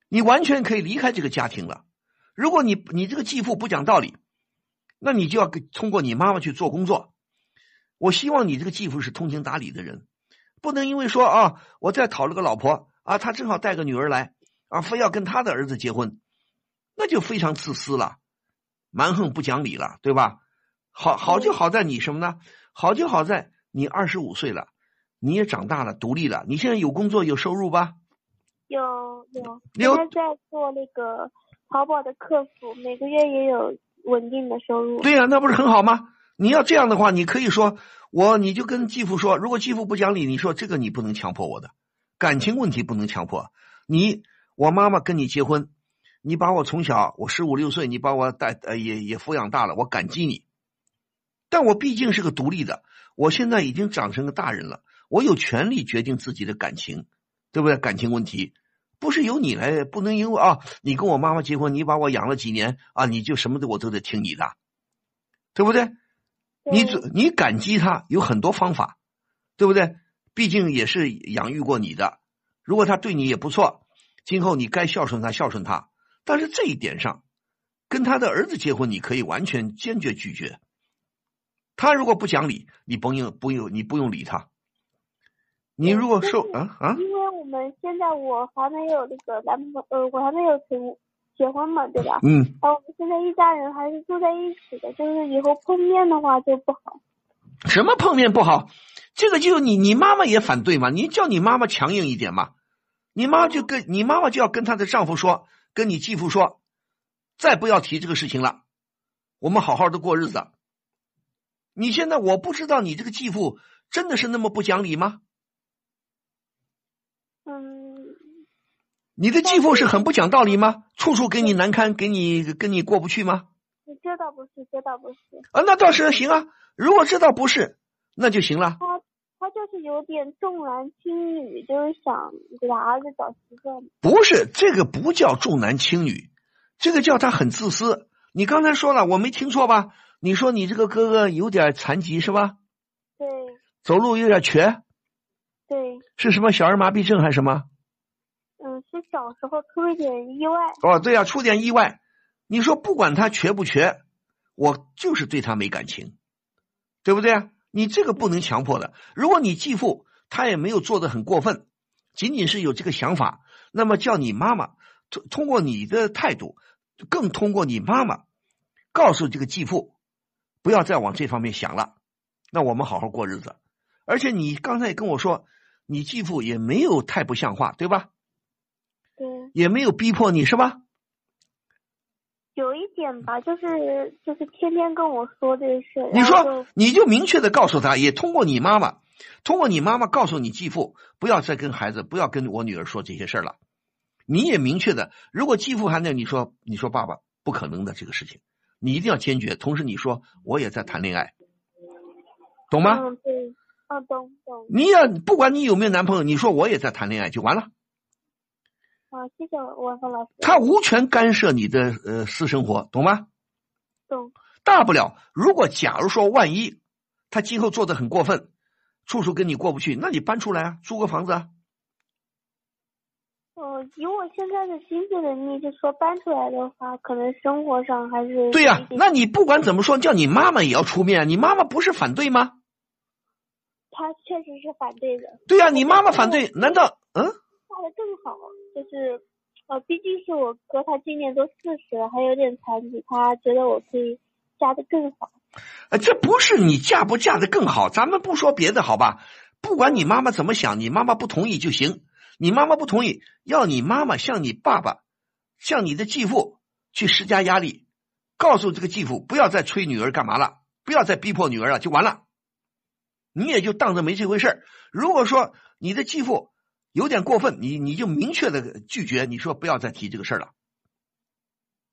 你完全可以离开这个家庭了。如果你你这个继父不讲道理，那你就要跟通过你妈妈去做工作。我希望你这个继父是通情达理的人。不能因为说啊，我再讨了个老婆啊，他正好带个女儿来啊，非要跟他的儿子结婚，那就非常自私了，蛮横不讲理了，对吧？好好就好在你什么呢？好就好在你二十五岁了，你也长大了，独立了，你现在有工作有收入吧？有有，现在在做那个淘宝的客服，每个月也有稳定的收入。对呀，那不是很好吗？你要这样的话，你可以说。我你就跟继父说，如果继父不讲理，你说这个你不能强迫我的，感情问题不能强迫你。我妈妈跟你结婚，你把我从小我十五六岁，你把我带呃也也抚养大了，我感激你。但我毕竟是个独立的，我现在已经长成个大人了，我有权利决定自己的感情，对不对？感情问题不是由你来，不能因为啊你跟我妈妈结婚，你把我养了几年啊，你就什么的我都得听你的，对不对？你你感激他有很多方法，对不对？毕竟也是养育过你的。如果他对你也不错，今后你该孝顺他，孝顺他。但是这一点上，跟他的儿子结婚，你可以完全坚决拒绝。他如果不讲理，你不用不用你不用理他。你如果受啊啊，我们现在我还没有那个男朋友，呃，我还没有成。结婚嘛，对吧？嗯。啊，我们现在一家人还是住在一起的，就是以后碰面的话就不好。什么碰面不好？这个就你你妈妈也反对嘛？你叫你妈妈强硬一点嘛？你妈就跟你妈妈就要跟她的丈夫说，跟你继父说，再不要提这个事情了，我们好好的过日子。你现在我不知道你这个继父真的是那么不讲理吗？你的继父是很不讲道理吗？处处给你难堪，给你跟你过不去吗？这倒不是，这倒不是。啊，那倒是行啊。如果这倒不是，那就行了。他他就是有点重男轻女，就是想给他儿子找媳妇。不是这个不叫重男轻女，这个叫他很自私。你刚才说了，我没听错吧？你说你这个哥哥有点残疾是吧？对。走路有点瘸。对。是什么小儿麻痹症还是什么？嗯是小时候出了点意外哦，对呀，出点意外。你说不管他瘸不瘸，我就是对他没感情，对不对啊？你这个不能强迫的。如果你继父他也没有做的很过分，仅仅是有这个想法，那么叫你妈妈通通过你的态度，更通过你妈妈告诉这个继父，不要再往这方面想了。那我们好好过日子。而且你刚才也跟我说，你继父也没有太不像话，对吧？也没有逼迫你是吧？有一点吧，就是就是天天跟我说这事。你说你就明确的告诉他，也通过你妈妈，通过你妈妈告诉你继父，不要再跟孩子，不要跟我女儿说这些事儿了。你也明确的，如果继父还那，你说你说爸爸不可能的这个事情，你一定要坚决。同时你说我也在谈恋爱，懂吗？嗯，对，啊，懂懂。你要不管你有没有男朋友，你说我也在谈恋爱就完了。好，谢谢王峰老师。他无权干涉你的呃私生活，懂吗？懂。大不了，如果假如说万一他今后做的很过分，处处跟你过不去，那你搬出来啊，租个房子啊。哦，以我现在的经济能力，就说搬出来的话，可能生活上还是对呀。那你不管怎么说，叫你妈妈也要出面，你妈妈不是反对吗？他确实是反对的。对呀，你妈妈反对，难道嗯？嫁的更好，就是，呃，毕竟是我哥，他今年都四十了，还有点残疾，他觉得我可以嫁的更好。呃，这不是你嫁不嫁的更好，咱们不说别的，好吧？不管你妈妈怎么想，你妈妈不同意就行。你妈妈不同意，要你妈妈向你爸爸、向你的继父去施加压力，告诉这个继父不要再催女儿干嘛了，不要再逼迫女儿了，就完了。你也就当着没这回事儿。如果说你的继父有点过分，你你就明确的拒绝，你说不要再提这个事儿了，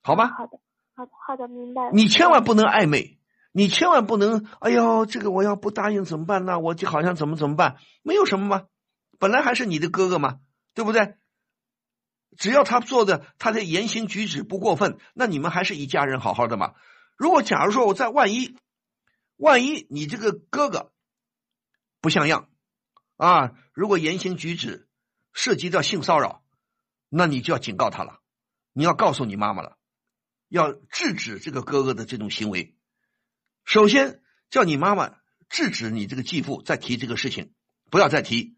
好吧？好的，好的，好的，明白了。你千万不能暧昧，你千万不能，哎呦，这个我要不答应怎么办呢？我就好像怎么怎么办？没有什么嘛，本来还是你的哥哥嘛，对不对？只要他做的他的言行举止不过分，那你们还是一家人，好好的嘛。如果假如说我在万一，万一你这个哥哥不像样啊，如果言行举止涉及到性骚扰，那你就要警告他了，你要告诉你妈妈了。要制止这个哥哥的这种行为，首先叫你妈妈制止你这个继父再提这个事情，不要再提。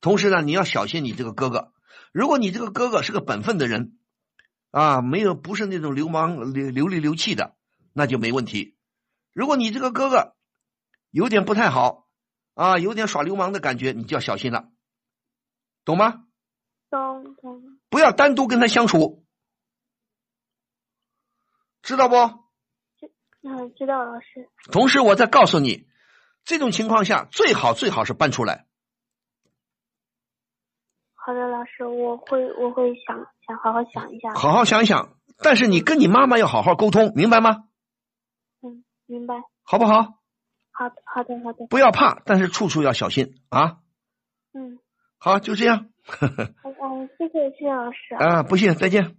同时呢，你要小心你这个哥哥。如果你这个哥哥是个本分的人，啊，没有不是那种流氓流流里流气的，那就没问题。如果你这个哥哥有点不太好，啊，有点耍流氓的感觉，你就要小心了，懂吗？懂懂。不要单独跟他相处。知道不？嗯，知道老师。同时，我再告诉你，这种情况下最好最好是搬出来。好的，老师，我会我会想想好好想一下。好好想一想，但是你跟你妈妈要好好沟通，明白吗？嗯，明白。好不好？好的，好的，好的。不要怕，但是处处要小心啊。嗯。好，就这样。嗯，谢谢谢谢老师。啊，不谢，再见。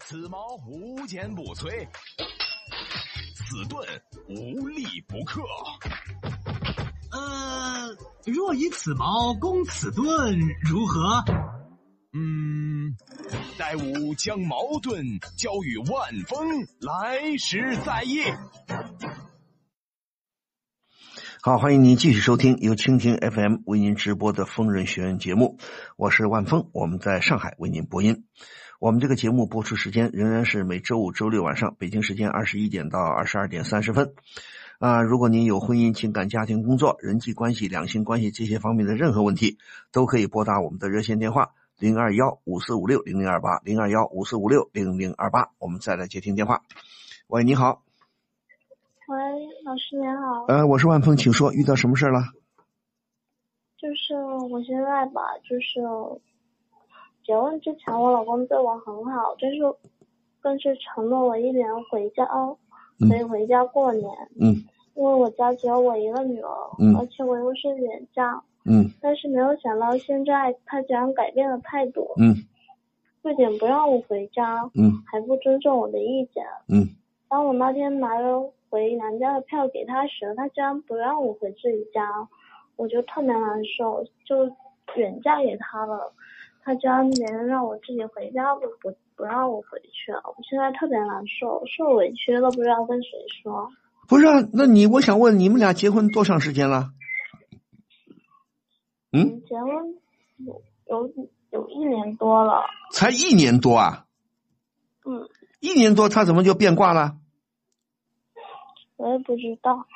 此矛无坚不摧，此盾无力不克。呃，若以此矛攻此盾，如何？嗯，待吾将矛盾交与万峰，来时再议。好，欢迎您继续收听由蜻蜓 FM 为您直播的疯人学院节目，我是万峰，我们在上海为您播音。我们这个节目播出时间仍然是每周五、周六晚上，北京时间二十一点到二十二点三十分。啊，如果您有婚姻、情感、家庭、工作、人际关系、两性关系这些方面的任何问题，都可以拨打我们的热线电话零二幺五四五六零零二八零二幺五四五六零零二八。我们再来接听电话。喂，你好。喂，老师您好。呃，我是万峰，请说，遇到什么事了？就是我现在吧，就是。结婚之前，我老公对我很好，就是更是承诺我一年回家，可以回家过年。嗯。因为我家只有我一个女儿，嗯，而且我又是远嫁。嗯。但是没有想到现在他竟然改变了态度。嗯。不仅不让我回家，嗯，还不尊重我的意见。嗯。当我那天拿了回娘家的票给他时，他居然不让我回自己家，我就特别难受，就远嫁给他了。他居然连让我自己回家都不不让我回去，我现在特别难受，受委屈都不知道跟谁说。不是啊，那你我想问，你们俩结婚多长时间了？嗯，结婚有有有一年多了。才一年多啊？嗯。一年多，他怎么就变卦了？我也不知道。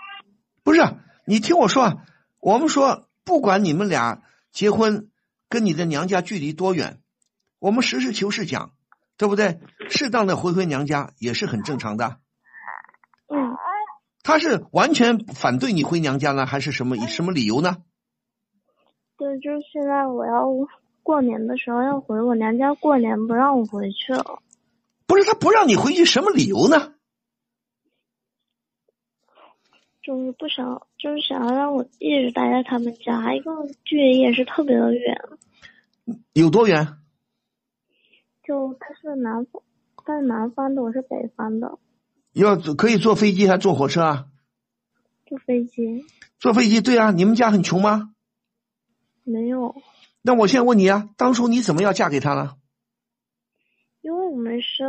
不是，你听我说啊，我们说，不管你们俩结婚。跟你的娘家距离多远？我们实事求是讲，对不对？适当的回回娘家也是很正常的。嗯。他是完全反对你回娘家呢，还是什么什么理由呢？对，就是现在我要过年的时候要回我娘家过年，不让我回去了。不是他不让你回去，什么理由呢？就是不想，就是想要让我一直待在他们家，一个距离也是特别的远。有多远？就他是南方，他是南方的，我是北方的。要可以坐飞机还坐火车啊？坐飞机。坐飞机，对啊，你们家很穷吗？没有。那我现在问你啊，当初你怎么要嫁给他了？因为我们是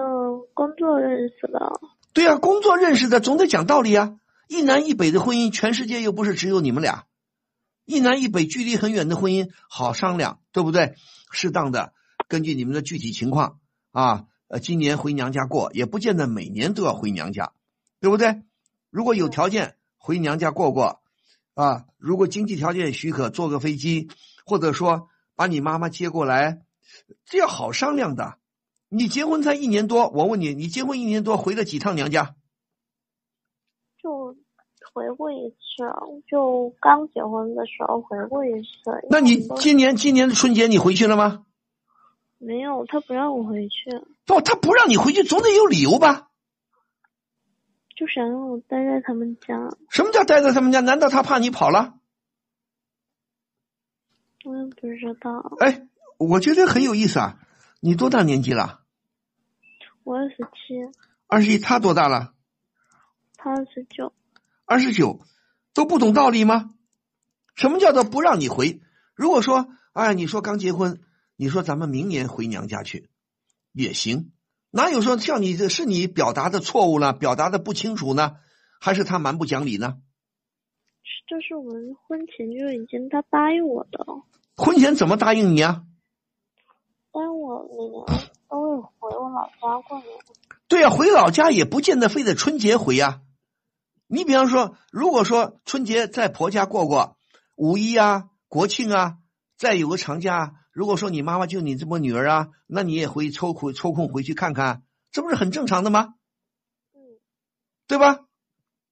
工作认识的。对啊，工作认识的，总得讲道理啊。一南一北的婚姻，全世界又不是只有你们俩，一南一北距离很远的婚姻好商量，对不对？适当的根据你们的具体情况啊，呃，今年回娘家过，也不见得每年都要回娘家，对不对？如果有条件回娘家过过，啊，如果经济条件许可，坐个飞机，或者说把你妈妈接过来，这要好商量的。你结婚才一年多，我问你，你结婚一年多回了几趟娘家？就回过一次，就刚结婚的时候回过一次。那你今年今年的春节你回去了吗？没有，他不让我回去。不，他不让你回去，总得有理由吧？就想让我待在他们家。什么叫待在他们家？难道他怕你跑了？我也不知道。哎，我觉得很有意思啊。你多大年纪了？我二十七。二十一，他多大了？他二十九。二十九，都不懂道理吗？什么叫做不让你回？如果说，哎，你说刚结婚，你说咱们明年回娘家去，也行。哪有说像你这是你表达的错误呢，表达的不清楚呢？还是他蛮不讲理呢？这是我们婚前就已经他答应我的。婚前怎么答应你啊？但我每年都会回我老家过年。对呀，回老家也不见得非得春节回呀。你比方说，如果说春节在婆家过过，五一啊、国庆啊，再有个长假，如果说你妈妈就你这么女儿啊，那你也会抽空抽空回去看看，这不是很正常的吗？嗯，对吧？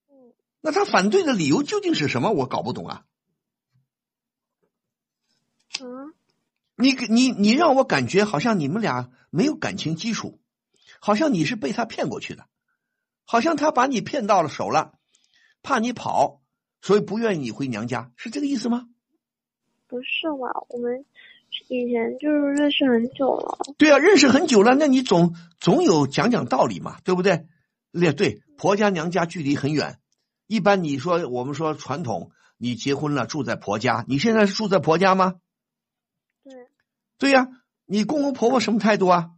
嗯，那他反对的理由究竟是什么？我搞不懂啊。嗯。你你你让我感觉好像你们俩没有感情基础，好像你是被他骗过去的，好像他把你骗到了手了，怕你跑，所以不愿意你回娘家，是这个意思吗？不是嘛，我们以前就是认识很久了。对啊，认识很久了，那你总总有讲讲道理嘛，对不对？也对，婆家娘家距离很远，一般你说我们说传统，你结婚了住在婆家，你现在是住在婆家吗？对对呀，你公公婆婆什么态度啊？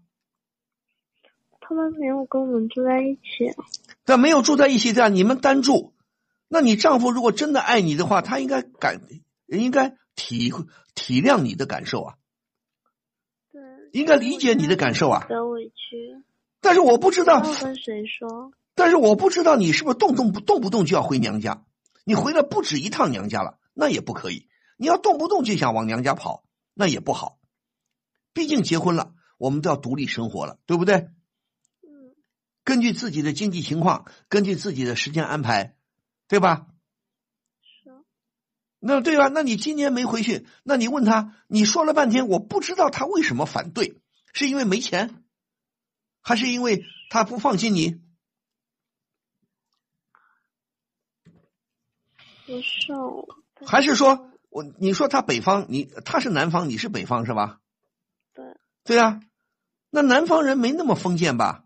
他们没有跟我们住在一起。但没有住在一起，这样你们单住。那你丈夫如果真的爱你的话，他应该感，应该体体谅你的感受啊。对。应该理解你的感受啊。得委屈。但是我不知道。跟谁说？但是我不知道你是不是动动不动不动就要回娘家？你回了不止一趟娘家了，那也不可以。你要动不动就想往娘家跑，那也不好。毕竟结婚了，我们都要独立生活了，对不对？嗯。根据自己的经济情况，根据自己的时间安排，对吧？是。那对吧？那你今年没回去，那你问他，你说了半天，我不知道他为什么反对，是因为没钱，还是因为他不放心你？不是。还是说我你说他北方，你他是南方，你是北方，是吧？对对啊，那南方人没那么封建吧？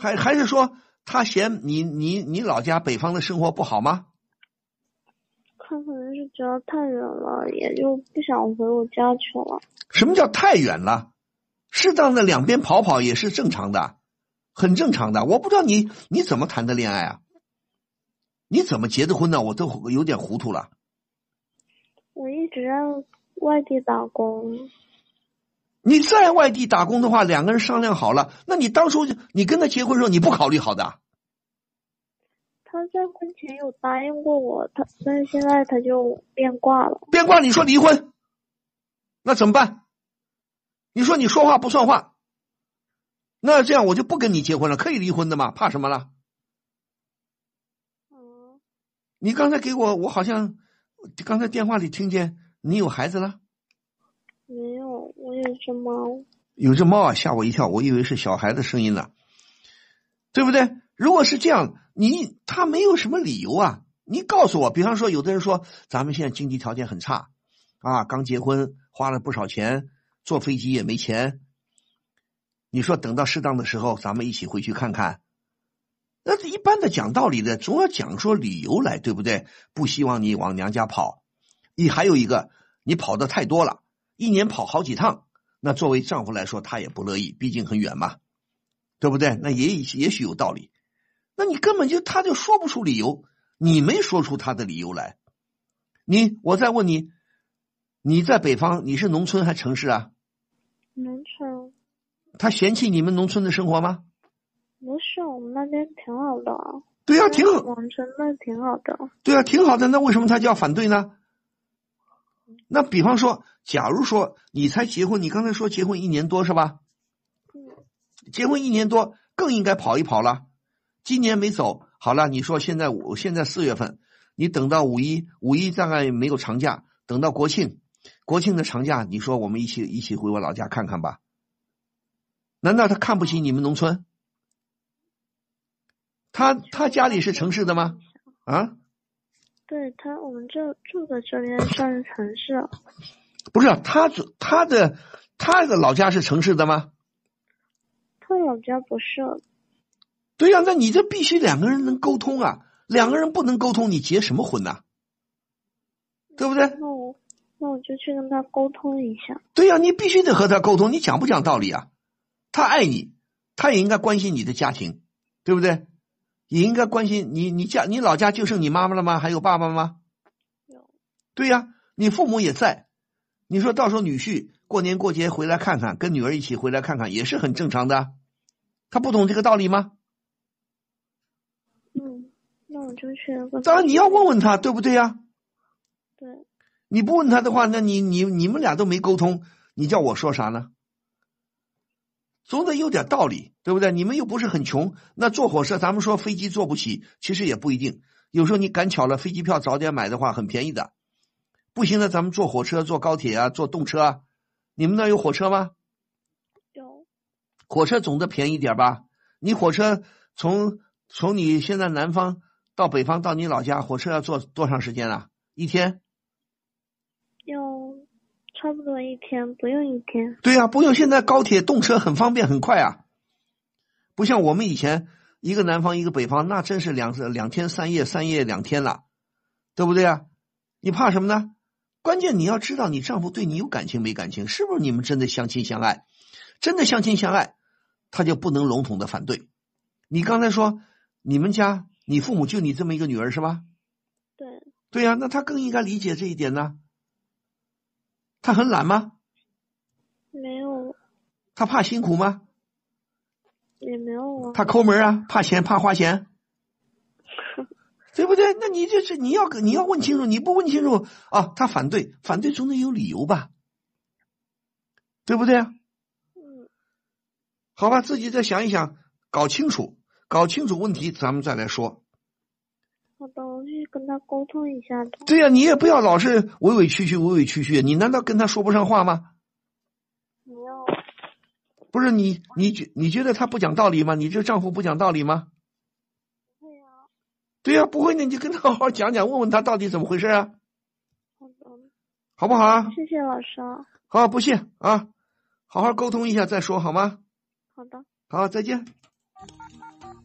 还还是说他嫌你你你老家北方的生活不好吗？他可能是觉得太远了，也就不想回我家去了。什么叫太远了？适当的两边跑跑也是正常的，很正常的。我不知道你你怎么谈的恋爱啊？你怎么结的婚呢？我都有点糊涂了。我一直在。外地打工，你在外地打工的话，两个人商量好了，那你当初你跟他结婚时候，你不考虑好的？他在婚前有答应过我，他但是现在他就变卦了。变卦，你说离婚，那怎么办？你说你说话不算话，那这样我就不跟你结婚了，可以离婚的嘛？怕什么了？嗯，你刚才给我，我好像刚才电话里听见。你有孩子了？没有，我有只猫。有只猫啊，吓我一跳，我以为是小孩的声音呢，对不对？如果是这样，你他没有什么理由啊。你告诉我，比方说，有的人说咱们现在经济条件很差啊，刚结婚花了不少钱，坐飞机也没钱。你说等到适当的时候，咱们一起回去看看。那一般的讲道理的，总要讲说理由来，对不对？不希望你往娘家跑。你还有一个，你跑的太多了，一年跑好几趟，那作为丈夫来说，他也不乐意，毕竟很远嘛，对不对？那也也许有道理，那你根本就他就说不出理由，你没说出他的理由来。你，我再问你，你在北方，你是农村还城市啊？农村。他嫌弃你们农村的生活吗？不是，我们那边挺好的。对呀，挺好。农村那挺好的。对啊，挺好的。那为什么他就要反对呢？那比方说，假如说你才结婚，你刚才说结婚一年多是吧？嗯结婚一年多更应该跑一跑了。今年没走，好了，你说现在五现在四月份，你等到五一，五一大概没有长假，等到国庆，国庆的长假，你说我们一起一起回我老家看看吧？难道他看不起你们农村？他他家里是城市的吗？啊，对他，我们这住的这边算是城市，不是，他住他的他的老家是城市的吗？他老家不是。对呀、那你这必须两个人能沟通啊，两个人不能沟通，你结什么婚呐？对不对？那我那我就去跟他沟通一下。对呀、你必须得和他沟通，你讲不讲道理啊？他爱你，他也应该关心你的家庭，对不对？也应该关心你，你家你老家就剩你妈妈了吗？还有爸爸吗？有。对呀、你父母也在，你说到时候女婿过年过节回来看看，跟女儿一起回来看看，也是很正常的。他不懂这个道理吗？嗯，那我就去跟他。当然你要问问他，对不对呀、对，你不问他的话，那你你你们俩都没沟通，你叫我说啥呢？总得有点道理，对不对？你们又不是很穷，那坐火车，咱们说飞机坐不起，其实也不一定。有时候你赶巧了，飞机票早点买的话，很便宜的。不行的，咱们坐火车、坐高铁啊，坐动车啊。你们那有火车吗？有火车总得便宜点吧？你火车从从你现在南方到北方到你老家，火车要坐多长时间啊？一天？要差不多一天，不用一天。对呀、不用。现在高铁、动车很方便，很快啊，不像我们以前一个南方一个北方，那真是两两天三夜，三夜两天了，对不对啊？你怕什么呢？关键你要知道你丈夫对你有感情没感情，是不是你们真的相亲相爱？真的相亲相爱，他就不能笼统的反对。你刚才说你们家你父母就你这么一个女儿是吧？对，对呀、那他更应该理解这一点呢。他很懒吗？没有，他怕辛苦吗？也没有啊。他抠门啊，怕钱，怕花钱，对不对？那你就是你要你要问清楚，你不问清楚啊，他反对，反对总得有理由吧，对不对啊？嗯，好吧，自己再想一想，搞清楚，搞清楚问题，咱们再来说。好的，我去跟他沟通一下的。对呀、你也不要老是委委屈屈，委委屈屈，你难道跟他说不上话吗？没有，不是你，你觉你觉得他不讲道理吗？你这丈夫不讲道理吗？对呀、对呀、不会那你就跟他好好讲讲，问问他到底怎么回事啊，好的，好不好啊？谢谢老师啊。好，不谢啊，好好沟通一下再说好吗？好的。好，再见。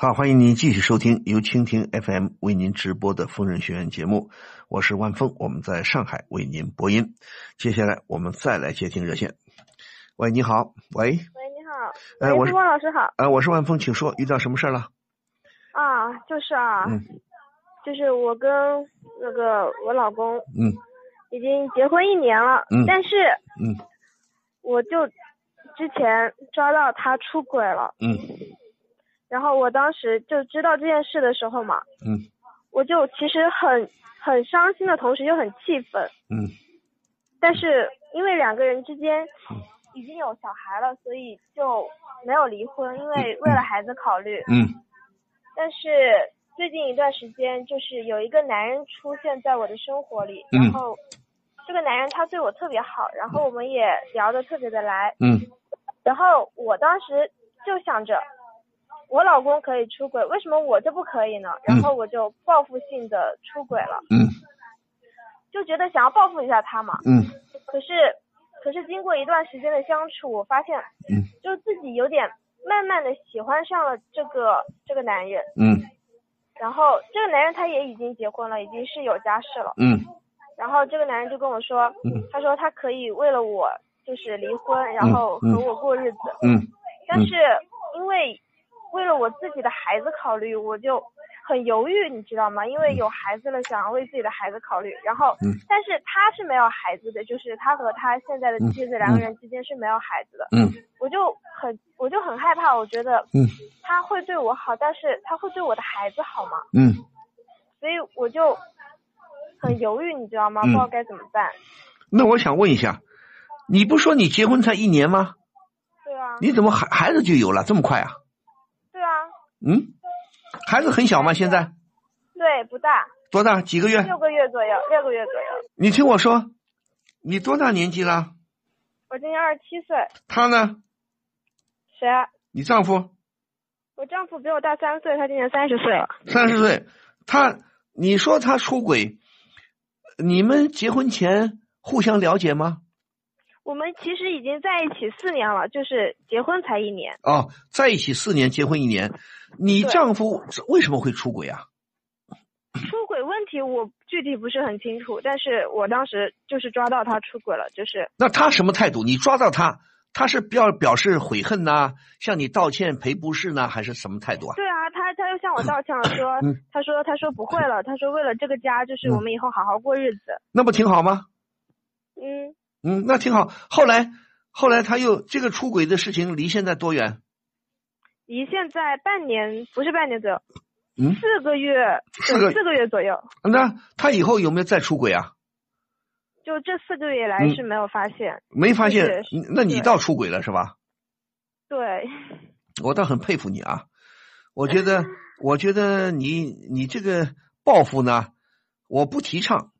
好，欢迎您继续收听由蜻蜓 FM 为您直播的疯人学院节目，我是万峰，我们在上海为您播音。接下来我们再来接听热线。喂，你好，喂，喂，你好，哎，我是汪老师好。呃，我是万峰，请说，遇到什么事儿了？啊，就是啊，嗯就是我跟那个我老公嗯已经结婚一年了，嗯但是嗯我就之前抓到他出轨了，嗯然后我当时就知道这件事的时候嘛，嗯我就其实很很伤心的同时又很气愤，嗯但是因为两个人之间已经有小孩了，所以就没有离婚，因为为了孩子考虑。嗯但是最近一段时间，就是有一个男人出现在我的生活里，嗯然后这个男人他对我特别好，然后我们也聊得特别的来，嗯然后我当时就想着，我老公可以出轨，为什么我就不可以呢？然后我就报复性的出轨了，嗯。就觉得想要报复一下他嘛。嗯。可是，可是经过一段时间的相处，我发现，嗯，就自己有点慢慢的喜欢上了这个这个男人。嗯。然后这个男人他也已经结婚了，已经是有家室了。嗯。然后这个男人就跟我说，嗯。他说他可以为了我就是离婚，然后嗯。和我过日子，嗯。但是因为为了我自己的孩子考虑，我就很犹豫，你知道吗？因为有孩子了，想要为自己的孩子考虑。然后，嗯但是他是没有孩子的，就是他和他现在的妻子两个人之间是没有孩子的。嗯我就很我就很害怕，我觉得嗯他会对我好，但是他会对我的孩子好吗？嗯，所以我就很犹豫，你知道吗？嗯不知道该怎么办。那我想问一下，你不说你结婚才一年吗？对啊，你怎么孩孩子就有了这么快啊，嗯，孩子很小吗？现在对，不大，多大？几个月？六个月左右，六个月左右。你听我说，你多大年纪了？我今年二十七岁，他呢？谁啊？你丈夫我丈夫比我大三岁，他今年三十岁了。三十岁，他你说他出轨，你们结婚前互相了解吗？我们其实已经在一起四年了，就是结婚才一年。哦，在一起四年，结婚一年，你丈夫为什么会出轨啊？出轨问题我具体不是很清楚，但是我当时就是抓到他出轨了，就是那他什么态度？你抓到他，他是表表示悔恨呐、向你道歉赔不是呢，还是什么态度啊？对啊，他他又向我道歉了，说、嗯他说他说不会了，他说为了这个家，就是我们以后好好过日子。那不挺好吗？嗯，嗯，那挺好。后来，后来他又这个出轨的事情离现在多远？离现在半年不是半年左右，嗯，四个月，四个四个月左右。那他以后有没有再出轨啊？就这四个月来嗯是没有发现。没发现，那你倒出轨了是吧？对，我倒很佩服你啊！我觉得，我觉得你你这个报复呢，我不提倡，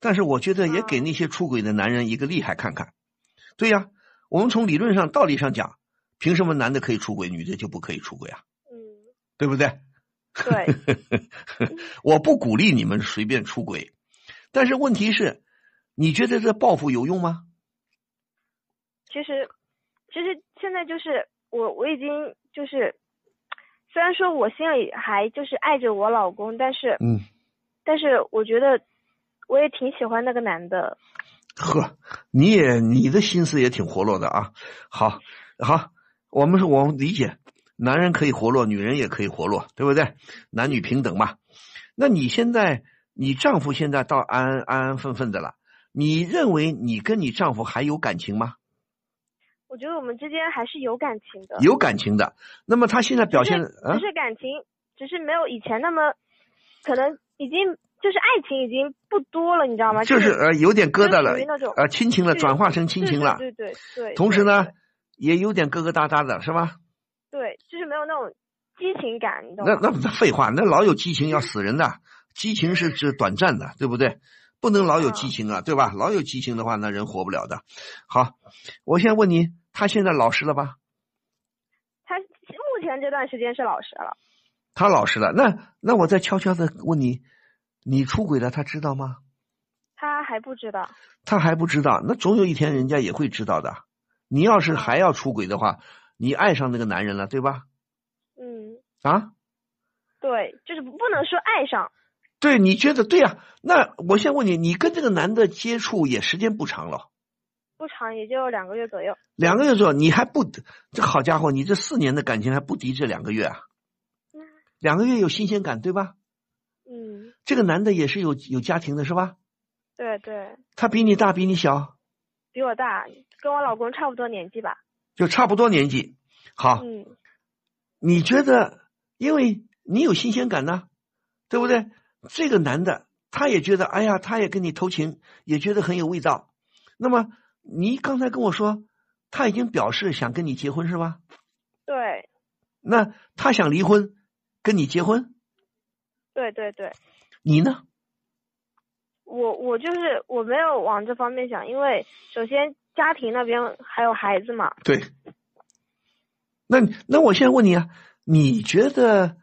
但是我觉得也给那些出轨的男人一个厉害看看。对呀，我们从理论上、道理上讲，凭什么男的可以出轨，女的就不可以出轨啊？嗯，对不对？对，我不鼓励你们随便出轨，但是问题是，你觉得这报复有用吗？其实，其实现在就是我，我已经就是，虽然说我心里还就是爱着我老公，但是，嗯，但是我觉得我也挺喜欢那个男的。呵，你也你的心思也挺活络的啊。好，好，我们是我们理解，男人可以活络，女人也可以活络，对不对？男女平等嘛。那你现在，你丈夫现在倒安安安分分的了，你认为你跟你丈夫还有感情吗？我觉得我们之间还是有感情的，有感情的。那么他现在表现只是啊只，是感情，只是没有以前那么，可能已经就是爱情已经不多了，你知道吗？就是呃有点疙瘩了呃亲情了，转化成亲情了。对对对。同时呢，也有点疙疙瘩瘩的，是吧？对，就是没有那种激情感，你懂吗？那那废话，那老有激情要死人的，激情是指短暂的，对不对？不能老有激情啊，对吧？老有激情的话，那人活不了的。好，我先问你，他现在老实了吧？他目前这段时间是老实了，他老实了，那那我再悄悄的问你，你出轨了，他知道吗？他还不知道。他还不知道，那总有一天人家也会知道的。你要是还要出轨的话，你爱上那个男人了，对吧？嗯，啊，对，就是不能说爱上，对，你觉得对呀、那我先问你，你跟这个男的接触也时间不长了，不长也就两个月左右。两个月左右，你还不这好家伙，你这四年的感情还不敌这两个月啊？两个月有新鲜感，对吧？嗯，这个男的也是有有家庭的，是吧？对对，他比你大，比你小，比我大，跟我老公差不多年纪吧。就差不多年纪。好，嗯，你觉得，因为你有新鲜感呢，对不对？这个男的他也觉得，哎呀，他也跟你偷情，也觉得很有味道。那么你刚才跟我说，他已经表示想跟你结婚是吧？对那他想离婚，跟你结婚，对对对，你呢？我我就是我没有往这方面想，因为首先家庭那边还有孩子嘛。对。那那我现在问你啊，你觉得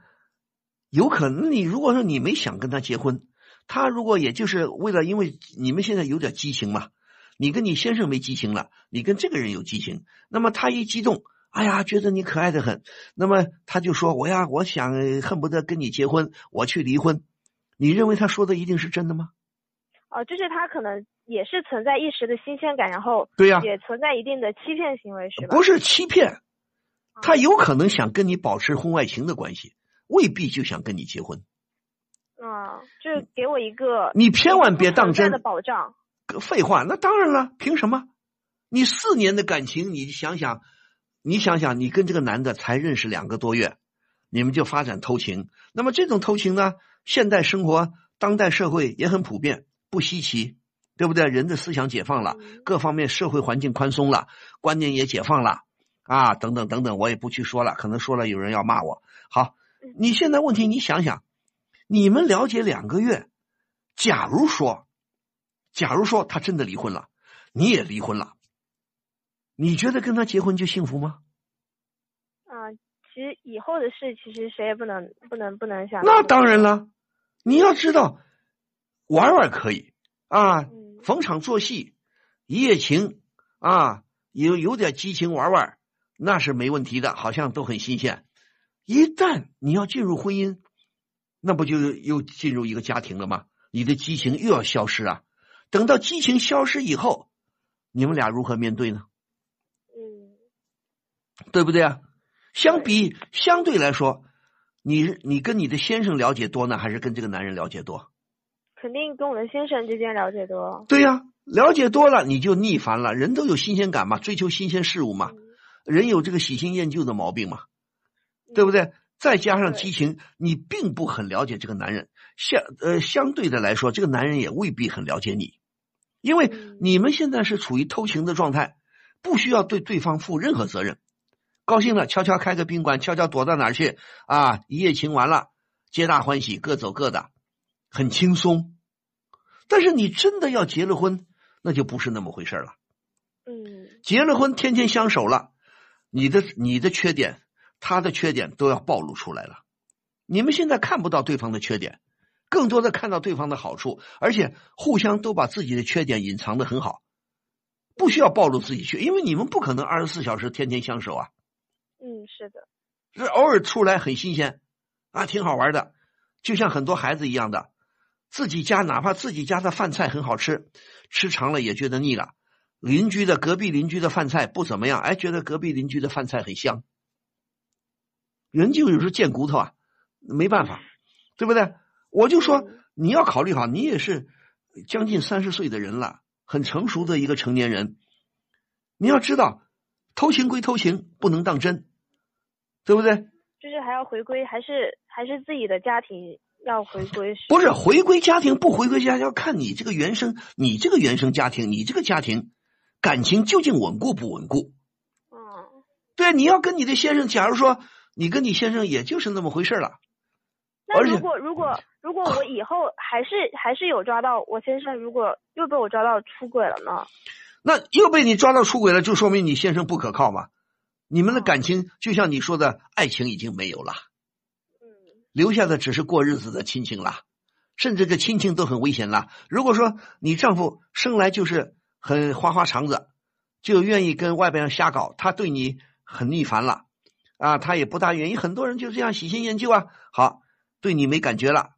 有可能？你如果说你没想跟他结婚，他如果也就是为了，因为你们现在有点激情嘛，你跟你先生没激情了，你跟这个人有激情，那么他一激动，哎呀，觉得你可爱的很，那么他就说我呀，我想恨不得跟你结婚，我去离婚。你认为他说的一定是真的吗？哦、就是他可能也是存在一时的新鲜感，然后对呀也存在一定的欺骗行为，是吧？不是欺骗，他有可能想跟你保持婚外情的关系，未必就想跟你结婚。啊、就是给我一个你千万别当真的保障。废话，那当然了，凭什么？你四年的感情，你想想，你想想，你跟这个男的才认识两个多月，你们就发展偷情，那么这种偷情呢，现代生活、当代社会也很普遍，不稀奇，对不对？人的思想解放了，各方面社会环境宽松了，观念也解放了，啊，等等等等，我也不去说了，可能说了有人要骂我。好，你现在问题你想想，你们了解两个月，假如说。假如说他真的离婚了，你也离婚了，你觉得跟他结婚就幸福吗？啊、其实以后的事，其实谁也不能不能不能想。那当然了，你要知道，玩玩可以啊，嗯逢场作戏，一夜情啊，有有点激情玩玩，那是没问题的，好像都很新鲜。一旦你要进入婚姻，那不就又进入一个家庭了吗？你的激情又要消失啊！等到激情消失以后，你们俩如何面对呢？嗯，对不对啊？相比相对来说，你你跟你的先生了解多呢，还是跟这个男人了解多？肯定跟我的先生之间了解多。对呀、了解多了你就腻烦了。人都有新鲜感嘛，追求新鲜事物嘛，人有这个喜新厌旧的毛病嘛，对不对？再加上激情，你并不很了解这个男人，相呃相对的来说，这个男人也未必很了解你，因为你们现在是处于偷情的状态，不需要对对方负任何责任。高兴了，悄悄开个宾馆，悄悄躲到哪儿去啊？一夜情完了，皆大欢喜，各走各的，很轻松。但是你真的要结了婚，那就不是那么回事了。嗯结了婚，天天相守了，你的你的缺点，他的缺点都要暴露出来了。你们现在看不到对方的缺点，更多的看到对方的好处，而且互相都把自己的缺点隐藏的很好，不需要暴露自己去，因为你们不可能二十四小时天天相守啊。嗯，是的。是偶尔出来很新鲜，啊，挺好玩的，就像很多孩子一样的，自己家哪怕自己家的饭菜很好吃，吃长了也觉得腻了。邻居的隔壁邻居的饭菜不怎么样，哎，觉得隔壁邻居的饭菜很香。人就有时候贱骨头啊，没办法，对不对？我就说你要考虑好，你也是将近三十岁的人了，很成熟的一个成年人，你要知道，偷情归偷情，不能当真，对不对？就是还要回归，还是还是自己的家庭要回归。不是回归家庭不回归家，要看你这个原生，你这个原生家庭，你这个家庭感情究竟稳固不稳固？嗯，对，你要跟你的先生，假如说你跟你先生也就是那么回事了，那如果如果如果我以后还是还是有抓到我先生，如果又被我抓到出轨了呢？那又被你抓到出轨了，就说明你先生不可靠嘛。你们的感情就像你说的，爱情已经没有了，留下的只是过日子的亲情了，甚至这亲情都很危险了。如果说你丈夫生来就是很花花肠子，就愿意跟外边瞎搞，他对你很腻烦了啊，他也不大愿意。很多人就这样喜新厌旧啊，好，对你没感觉了，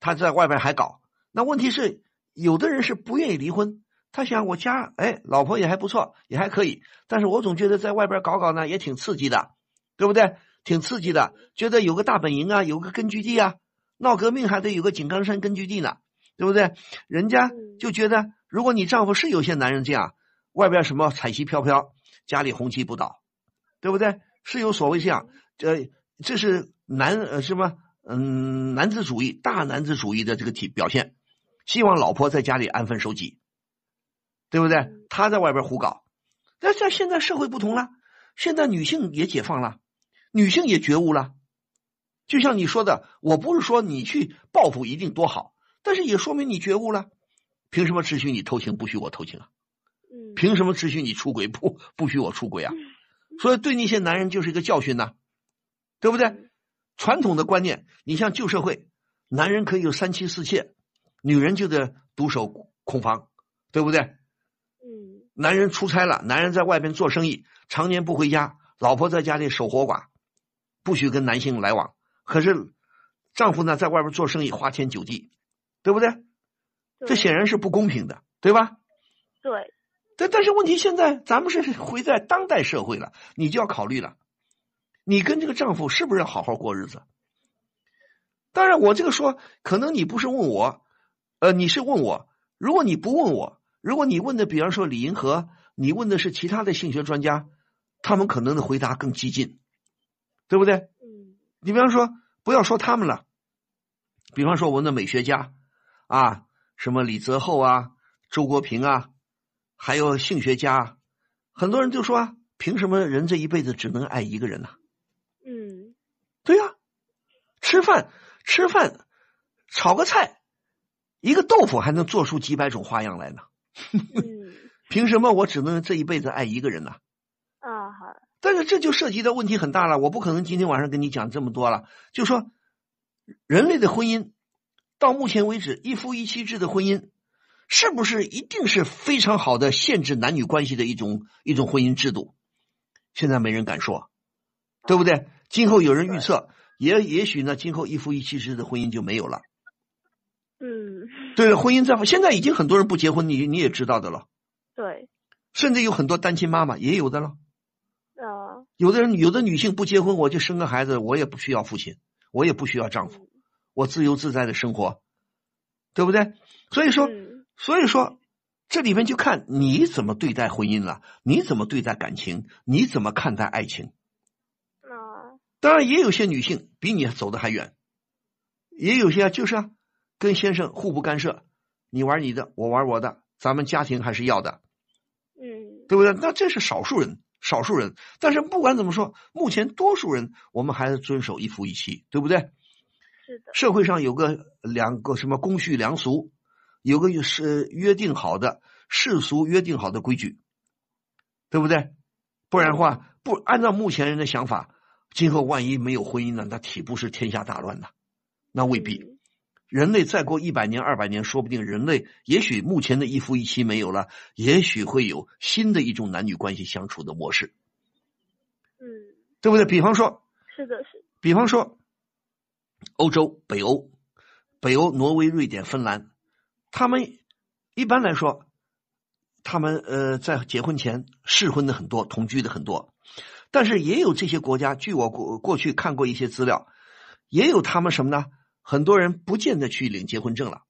他在外边还搞。那问题是，有的人是不愿意离婚。他想我家哎，老婆也还不错，也还可以，但是我总觉得在外边搞搞呢也挺刺激的，对不对？挺刺激的，觉得有个大本营啊，有个根据地啊，闹革命还得有个井冈山根据地呢，对不对？人家就觉得，如果你丈夫是有些男人这样，外边什么彩旗飘飘，家里红旗不倒，对不对？是有所谓这样，这这是男呃什么嗯男子主义大男子主义的这个体表现，希望老婆在家里安分守己。对不对？他在外边胡搞，但是现在社会不同了，现在女性也解放了，女性也觉悟了。就像你说的，我不是说你去报复一定多好，但是也说明你觉悟了。凭什么只许你偷情，不许我偷情啊？凭什么只许你出轨，不不许我出轨啊？所以对那些男人就是一个教训呐、对不对？传统的观念，你像旧社会，男人可以有三妻四妾，女人就得独守空房，对不对？男人出差了，男人在外边做生意，常年不回家，老婆在家里守活寡，不许跟男性来往。可是丈夫呢，在外边做生意，花天酒地，对不对？这显然是不公平的，对吧？对。但但是问题现在咱们是回在当代社会了，你就要考虑了，你跟这个丈夫是不是要好好过日子？当然，我这个说，可能你不是问我，呃，你是问我。如果你不问我，如果你问的，比方说李银河，你问的是其他的性学专家，他们可能的回答更激进，对不对？嗯。你比方说，不要说他们了，比方说我们的美学家啊，什么李泽厚啊、周国平啊。还有性学家，很多人就说：凭什么人这一辈子只能爱一个人呢？嗯，对呀，吃饭吃饭，炒个菜，一个豆腐还能做出几百种花样来呢。嗯，凭什么我只能这一辈子爱一个人呢？啊，好。但是这就涉及到问题很大了，我不可能今天晚上跟你讲这么多了。就说人类的婚姻到目前为止，一夫一妻制的婚姻。是不是一定是非常好的限制男女关系的一种一种婚姻制度？现在没人敢说，对不对？今后有人预测，也也许呢，今后一夫一妻制的婚姻就没有了。嗯，对，婚姻在现在已经很多人不结婚，你你也知道的了。对，甚至有很多单亲妈妈也有的了。啊，有的人有的女性不结婚，我就生个孩子，我也不需要父亲，我也不需要丈夫，我自由自在的生活，对不对？所以说。所以说，这里面就看你怎么对待婚姻了，你怎么对待感情，你怎么看待爱情。啊，当然也有些女性比你走的还远，也有些就是啊，跟先生互不干涉，你玩你的，我玩我的，咱们家庭还是要的，嗯，对不对？那这是少数人，少数人。但是不管怎么说，目前多数人我们还是遵守一夫一妻，对不对？是的。社会上有个两个什么公序良俗。有个是约定好的世俗约定好的规矩，对不对？不然的话，不按照目前人的想法，今后万一没有婚姻呢？那岂不是天下大乱呢？那未必。人类再过一百年、二百年，说不定人类也许目前的一夫一妻没有了，也许会有新的一种男女关系相处的模式。嗯，对不对？比方说，是的，是。比方说，欧洲、北欧、北欧、挪威、瑞典、芬兰。他们一般来说，他们呃在结婚前试婚的很多，同居的很多，但是也有这些国家，据我过过去看过一些资料，也有他们什么呢？很多人不见得去领结婚证了。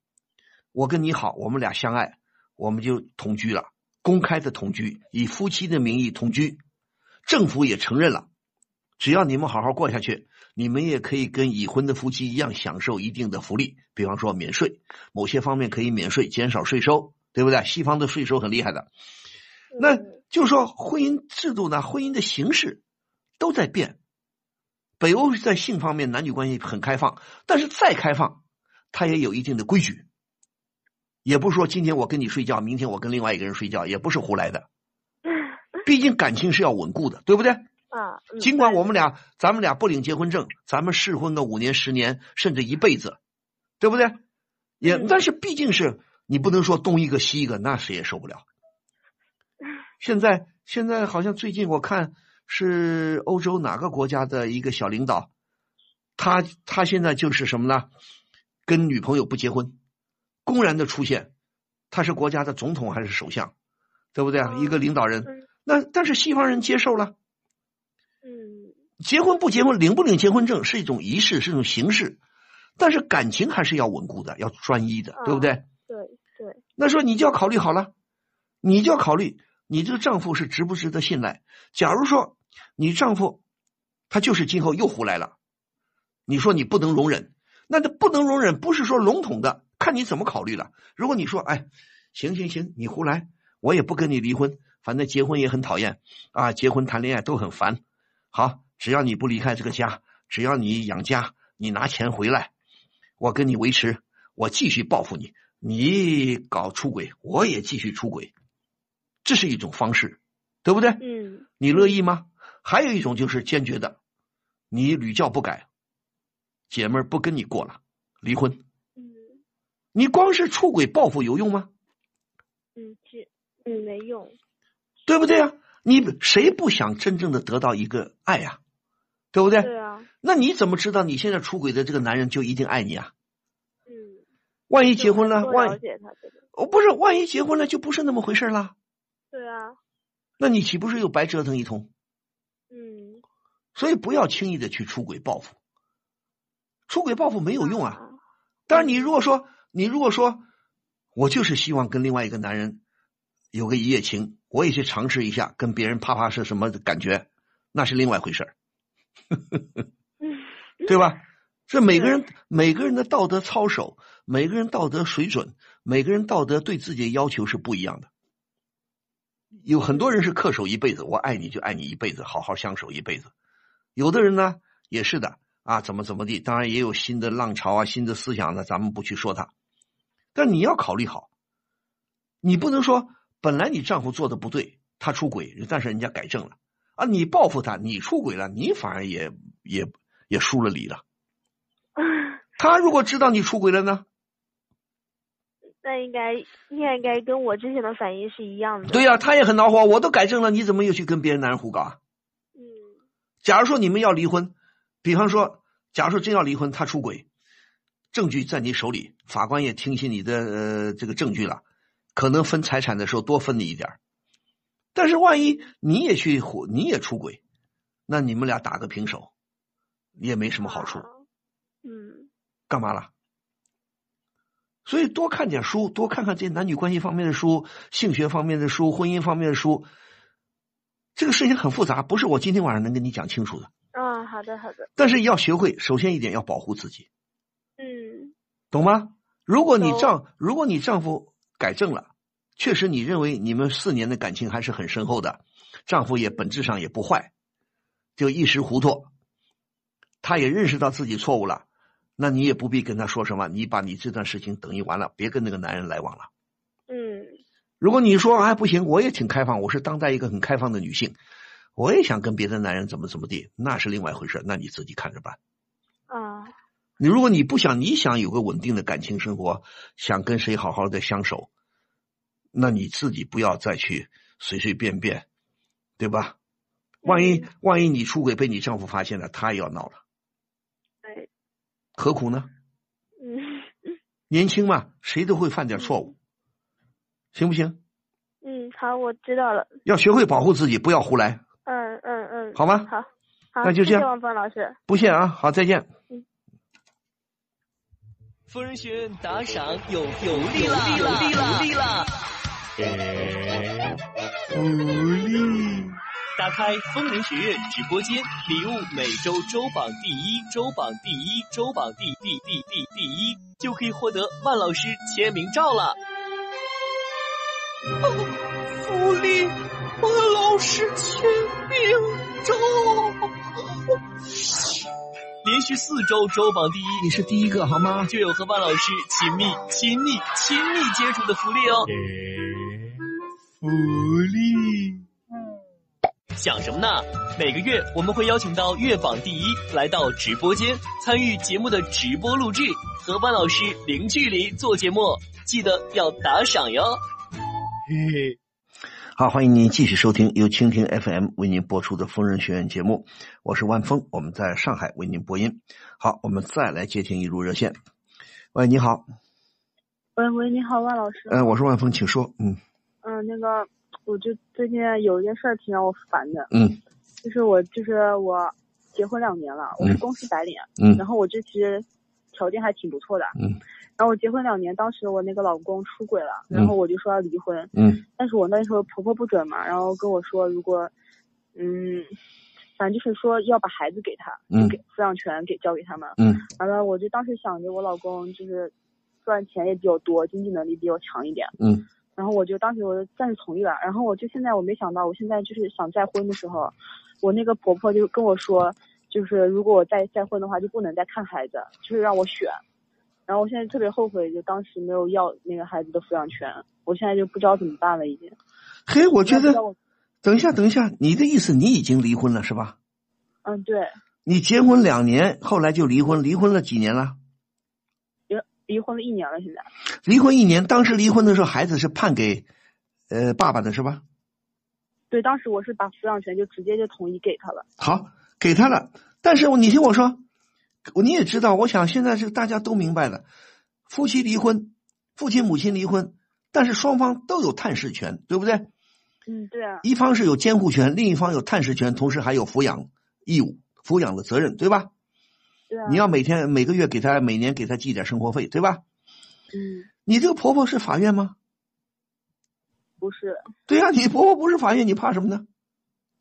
我跟你好，我们俩相爱，我们就同居了，公开的同居，以夫妻的名义同居，政府也承认了，只要你们好好过下去。你们也可以跟已婚的夫妻一样享受一定的福利，比方说免税，某些方面可以免税，减少税收，对不对？西方的税收很厉害的，那就说婚姻制度呢，婚姻的形式都在变。北欧在性方面男女关系很开放，但是再开放，它也有一定的规矩，也不是说今天我跟你睡觉，明天我跟另外一个人睡觉，也不是胡来的。毕竟感情是要稳固的，对不对？啊，尽管我们俩，咱们俩不领结婚证，咱们试婚个五年、十年，甚至一辈子，对不对？也，但是毕竟是你不能说东一个西一个，那谁也受不了。现在，现在好像最近我看是欧洲哪个国家的一个小领导，他他现在就是什么呢？跟女朋友不结婚，公然的出现，他是国家的总统还是首相，对不对啊？一个领导人，那但是西方人接受了。嗯结婚不结婚，领不领结婚证是一种仪式，是一种形式，但是感情还是要稳固的，要专一的，对不对？对对。那说你就要考虑好了，你就要考虑你这个丈夫是值不值得信赖。假如说你丈夫他就是今后又胡来了，你说你不能容忍，那这不能容忍不是说笼统的，看你怎么考虑了。如果你说哎，行行行，你胡来，我也不跟你离婚，反正结婚也很讨厌啊，结婚谈恋爱都很烦，好。只要你不离开这个家，只要你养家，你拿钱回来，我跟你维持，我继续报复你。你搞出轨，我也继续出轨，这是一种方式，对不对？嗯。你乐意吗？还有一种就是坚决的，你屡教不改，姐妹儿不跟你过了，离婚。嗯。你光是出轨报复有用吗？嗯，是嗯没用，对不对啊？你谁不想真正的得到一个爱呀？对不对？对啊。那你怎么知道你现在出轨的这个男人就一定爱你啊？嗯。万一结婚了，万。哦不是，万一结婚了就不是那么回事啦。对啊，那你岂不是又白折腾一通？嗯，所以不要轻易的去出轨报复，出轨报复没有用啊。但是，你如果说你如果说我就是希望跟另外一个男人有个一夜情，我也去尝试一下跟别人啪啪是什么感觉，那是另外一回事儿，对吧？这每个人每个人的道德操守，每个人道德水准，每个人道德对自己的要求是不一样的。有很多人是恪守一辈子，我爱你就爱你一辈子，好好相守一辈子。有的人呢也是的啊，怎么怎么地，当然也有新的浪潮啊，新的思想呢，咱们不去说它。但你要考虑好，你不能说本来你丈夫做的不对，他出轨，但是人家改正了啊，你报复他，你出轨了，你反而也也也输了理了。他如果知道你出轨了呢？那应该应该应该跟我之前的反应是一样的。对呀、他也很恼火，我都改正了，你怎么又去跟别人男人胡搞啊？嗯假如说你们要离婚，比方说，假如说真要离婚，他出轨，证据在你手里，法官也听信你的呃这个证据了，可能分财产的时候多分你一点儿但是万一你也去胡，你也出轨，那你们俩打个平手，也没什么好处。嗯干嘛了？所以多看点书，多看看这些男女关系方面的书、性学方面的书、婚姻方面的书。这个事情很复杂，不是我今天晚上能跟你讲清楚的。啊，好的好的。但是要学会，首先一点要保护自己，嗯懂吗？如果你丈如果你丈夫改正了，确实你认为你们四年的感情还是很深厚的，丈夫也本质上也不坏，就一时糊涂，他也认识到自己错误了，那你也不必跟他说什么，你把你这段事情等于完了，别跟那个男人来往了。嗯如果你说哎不行，我也挺开放，我是当代一个很开放的女性，我也想跟别的男人怎么怎么地，那是另外一回事，那你自己看着办。啊你如果你不想，你想有个稳定的感情生活，想跟谁好好的相守，那你自己不要再去随随便便，对吧？万一万一你出轨被你丈夫发现了，他也要闹了，对何苦呢？嗯年轻嘛，谁都会犯点错误，行不行？嗯，好，我知道了。要学会保护自己，不要胡来，嗯嗯嗯，好吗？好，好，那就这样谢谢王峰老师。不谢啊，好，再见。疯人学院打赏有有利了，有利了，有利了！福利！打开风铃学院直播间，礼物每周周榜第一，周榜第一，周榜第第第第第一，就可以获得万老师签名照了。哦福利，万老师签名照。连续四周周榜第一，你是第一个好吗？就有和万老师亲密、亲密、亲密接触的福利哦。福利，想什么呢？每个月我们会邀请到月榜第一来到直播间，参与节目的直播录制，和万老师零距离做节目，记得要打赏哟。嘿嘿。好，欢迎您继续收听由蜻蜓 FM 为您播出的疯人学院节目，我是万峰，我们在上海为您播音。好，我们再来接听一路热线。喂，你好，喂喂，你好，万老师。呃，我是万峰，请说。嗯嗯，那个，我就最近有一件事儿挺让我烦的，嗯就是我就是我结婚两年了，我是公司白领，嗯然后我这其实条件还挺不错的，嗯。然后我结婚两年，当时我那个老公出轨了，然后我就说要离婚，嗯但是我那时候婆婆不准嘛，然后跟我说如果，嗯，反正就是说要把孩子给他，嗯就给抚养权给交给他们，嗯。完了我就当时想着我老公就是赚钱也比较多，经济能力比较强一点，嗯然后我就当时我就暂时同意了，然后我就现在我没想到，我现在就是想再婚的时候，我那个婆婆就跟我说，就是如果我再再婚的话，就不能再看孩子，就是让我选。然后我现在特别后悔，就当时没有要那个孩子的抚养权，我现在就不知道怎么办了，已经。嘿，我觉得等一下，等一下，你的意思你已经离婚了是吧？嗯，对，你结婚两年，后来就离婚，离婚了几年了？离离婚了一年了，现在。离婚一年，当时离婚的时候，孩子是判给呃爸爸的是吧？对，当时我是把抚养权就直接就统一给他了。好，给他了。但是你听我说，你也知道，我想现在是大家都明白了，夫妻离婚，父亲母亲离婚，但是双方都有探视权，对不对？嗯，对啊。一方是有监护权，另一方有探视权，同时还有抚养义务、抚养的责任，对吧？你要每天每个月给他每年给他寄点生活费，对吧？嗯。你这个婆婆是法院吗？不是。对呀，你婆婆不是法院，你怕什么呢？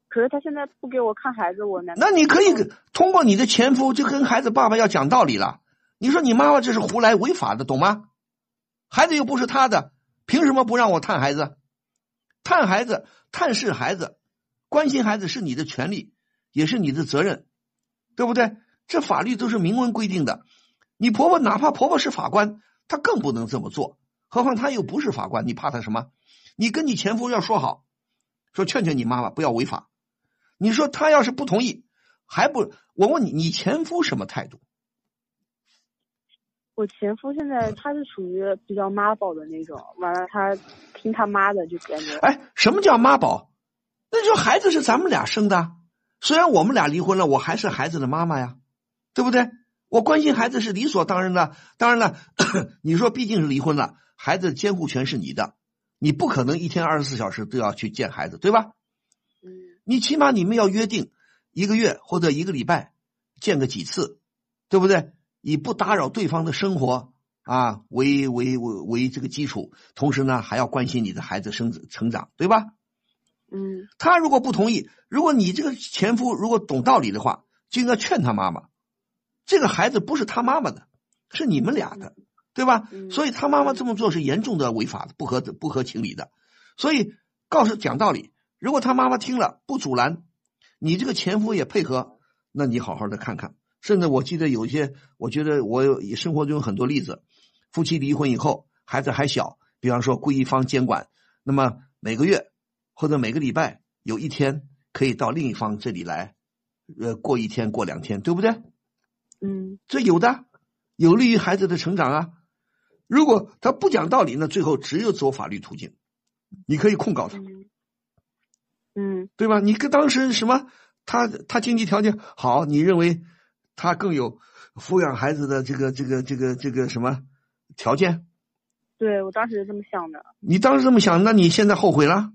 可是她现在不给我看孩子，我难。那你可以通过你的前夫就跟孩子爸爸要讲道理了。你说你妈妈这是胡来违法的，懂吗？孩子又不是他的，凭什么不让我探孩子？探孩子、探视孩子、关心孩子是你的权利，也是你的责任，对不对？这法律都是明文规定的。你婆婆哪怕婆婆是法官，她更不能这么做。何况她又不是法官，你怕她什么？你跟你前夫要说好，说劝劝你妈妈不要违法。你说她要是不同意，还不我问你，你前夫什么态度？我前夫现在他是属于比较妈宝的那种，完了他听他妈的就感觉。哎，什么叫妈宝？那就孩子是咱们俩生的，虽然我们俩离婚了，我还是孩子的妈妈呀，对不对？我关心孩子是理所当然的。当然了，你说毕竟是离婚了，孩子监护权是你的，你不可能一天二十四小时都要去见孩子，对吧？嗯。你起码你们要约定一个月或者一个礼拜见个几次，对不对？以不打扰对方的生活啊为为为为这个基础，同时呢还要关心你的孩子生成长，对吧？嗯，他如果不同意，如果你这个前夫如果懂道理的话，就应该劝他妈妈，这个孩子不是他妈妈的，是你们俩的，对吧？所以他妈妈这么做是严重的违法的，不合不合情理的。所以告诉讲道理，如果他妈妈听了不阻拦，你这个前夫也配合，那你好好的看看。甚至我记得有一些，我觉得我有生活中有很多例子，夫妻离婚以后，孩子还小，比方说归一方监管，那么每个月或者每个礼拜有一天可以到另一方这里来，呃，过一天过两天，对不对？嗯，这有的，有利于孩子的成长啊。如果他不讲道理，那最后只有走法律途径，你可以控告他，嗯，对吧？你跟当时什么，他他经济条件好，你认为？他更有抚养孩子的这个这个这个这个什么条件？对我当时是这么想的。你当时这么想，那你现在后悔了？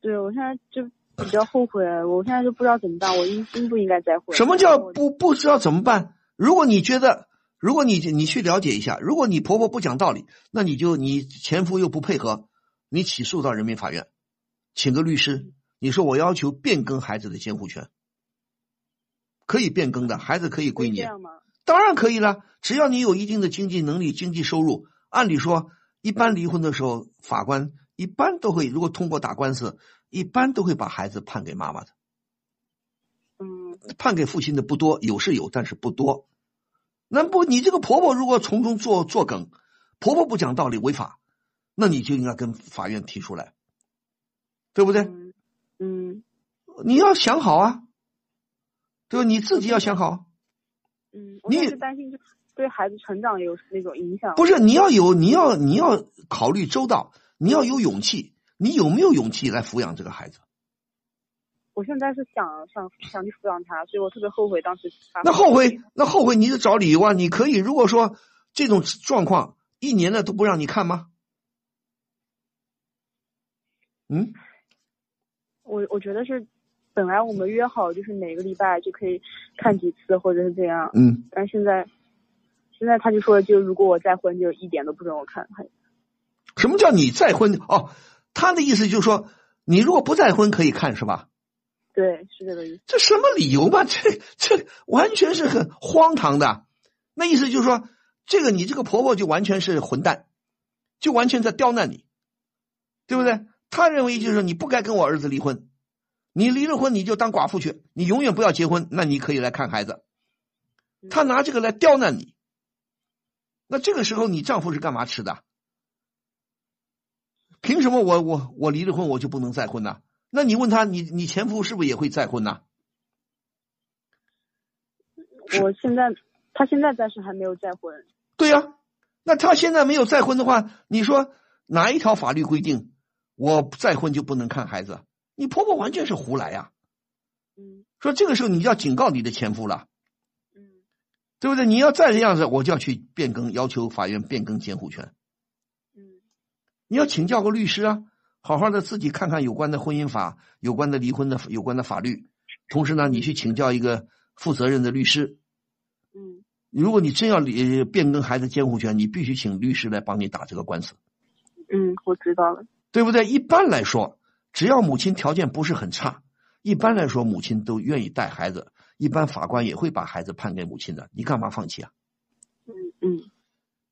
对，我现在就比较后悔，我现在就不知道怎么办，我应应不应该再婚？什么叫不不知道怎么办？如果你觉得，如果你你去了解一下，如果你婆婆不讲道理，那你就你前夫又不配合，你起诉到人民法院，请个律师，你说我要求变更孩子的监护权。可以变更的，孩子可以归你。当然可以了，只要你有一定的经济能力、经济收入。按理说，一般离婚的时候，法官一般都会，如果通过打官司，一般都会把孩子判给妈妈的。嗯，判给父亲的不多，有是有，但是不多。那不，你这个婆婆如果从中作作梗，婆婆不讲道理违法，那你就应该跟法院提出来，对不对？嗯，你要想好啊。对吧？你自己要想好。嗯，我是担心，就对孩子成长有那种影响。不是，你要有，你要你要考虑周到，你要有勇气。你有没有勇气来抚养这个孩子？我现在是想想想去抚养他，所以我特别后悔当时。那后悔，那后悔，你得找理由啊！你可以，如果说这种状况一年了都不让你看吗？嗯，我我觉得是。本来我们约好就是每个礼拜就可以看几次，或者是这样。嗯。但现在，现在他就说，就如果我再婚，就一点都不准我看。什么叫你再婚？哦，他的意思就是说，你如果不再婚可以看，是吧？对，是这个意思。这什么理由嘛？这这完全是很荒唐的。那意思就是说，这个你这个婆婆就完全是混蛋，就完全在刁难你，对不对？他认为就是说，你不该跟我儿子离婚。你离了婚，你就当寡妇去，你永远不要结婚。那你可以来看孩子。他拿这个来刁难你，那这个时候你丈夫是干嘛吃的？凭什么我我我离了婚我就不能再婚呢？那你问他，你你前夫是不是也会再婚呢？我现在他现在暂时还没有再婚。对呀，那他现在没有再婚的话，你说哪一条法律规定我再婚就不能看孩子？你婆婆完全是胡来呀！嗯，说这个时候你要警告你的前夫了。嗯，对不对？你要再这样子，我就要去变更，要求法院变更监护权。嗯，你要请教个律师啊，好好的自己看看有关的婚姻法、有关的离婚的有关的法律，同时呢，你去请教一个负责任的律师。嗯，如果你真要离变更孩子监护权，你必须请律师来帮你打这个官司。嗯，我知道了。对不对？一般来说，只要母亲条件不是很差，一般来说母亲都愿意带孩子。一般法官也会把孩子判给母亲的，你干嘛放弃啊？嗯嗯，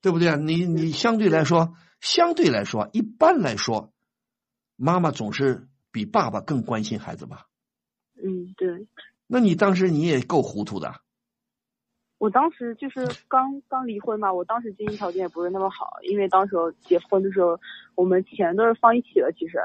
对不对啊？你你相对来说，相对来说，一般来说，妈妈总是比爸爸更关心孩子吧？嗯，对。那你当时你也够糊涂的。我当时就是刚刚离婚嘛，我当时经济条件也不是那么好，因为当时候结婚的时候，我们钱都是放一起的，其实，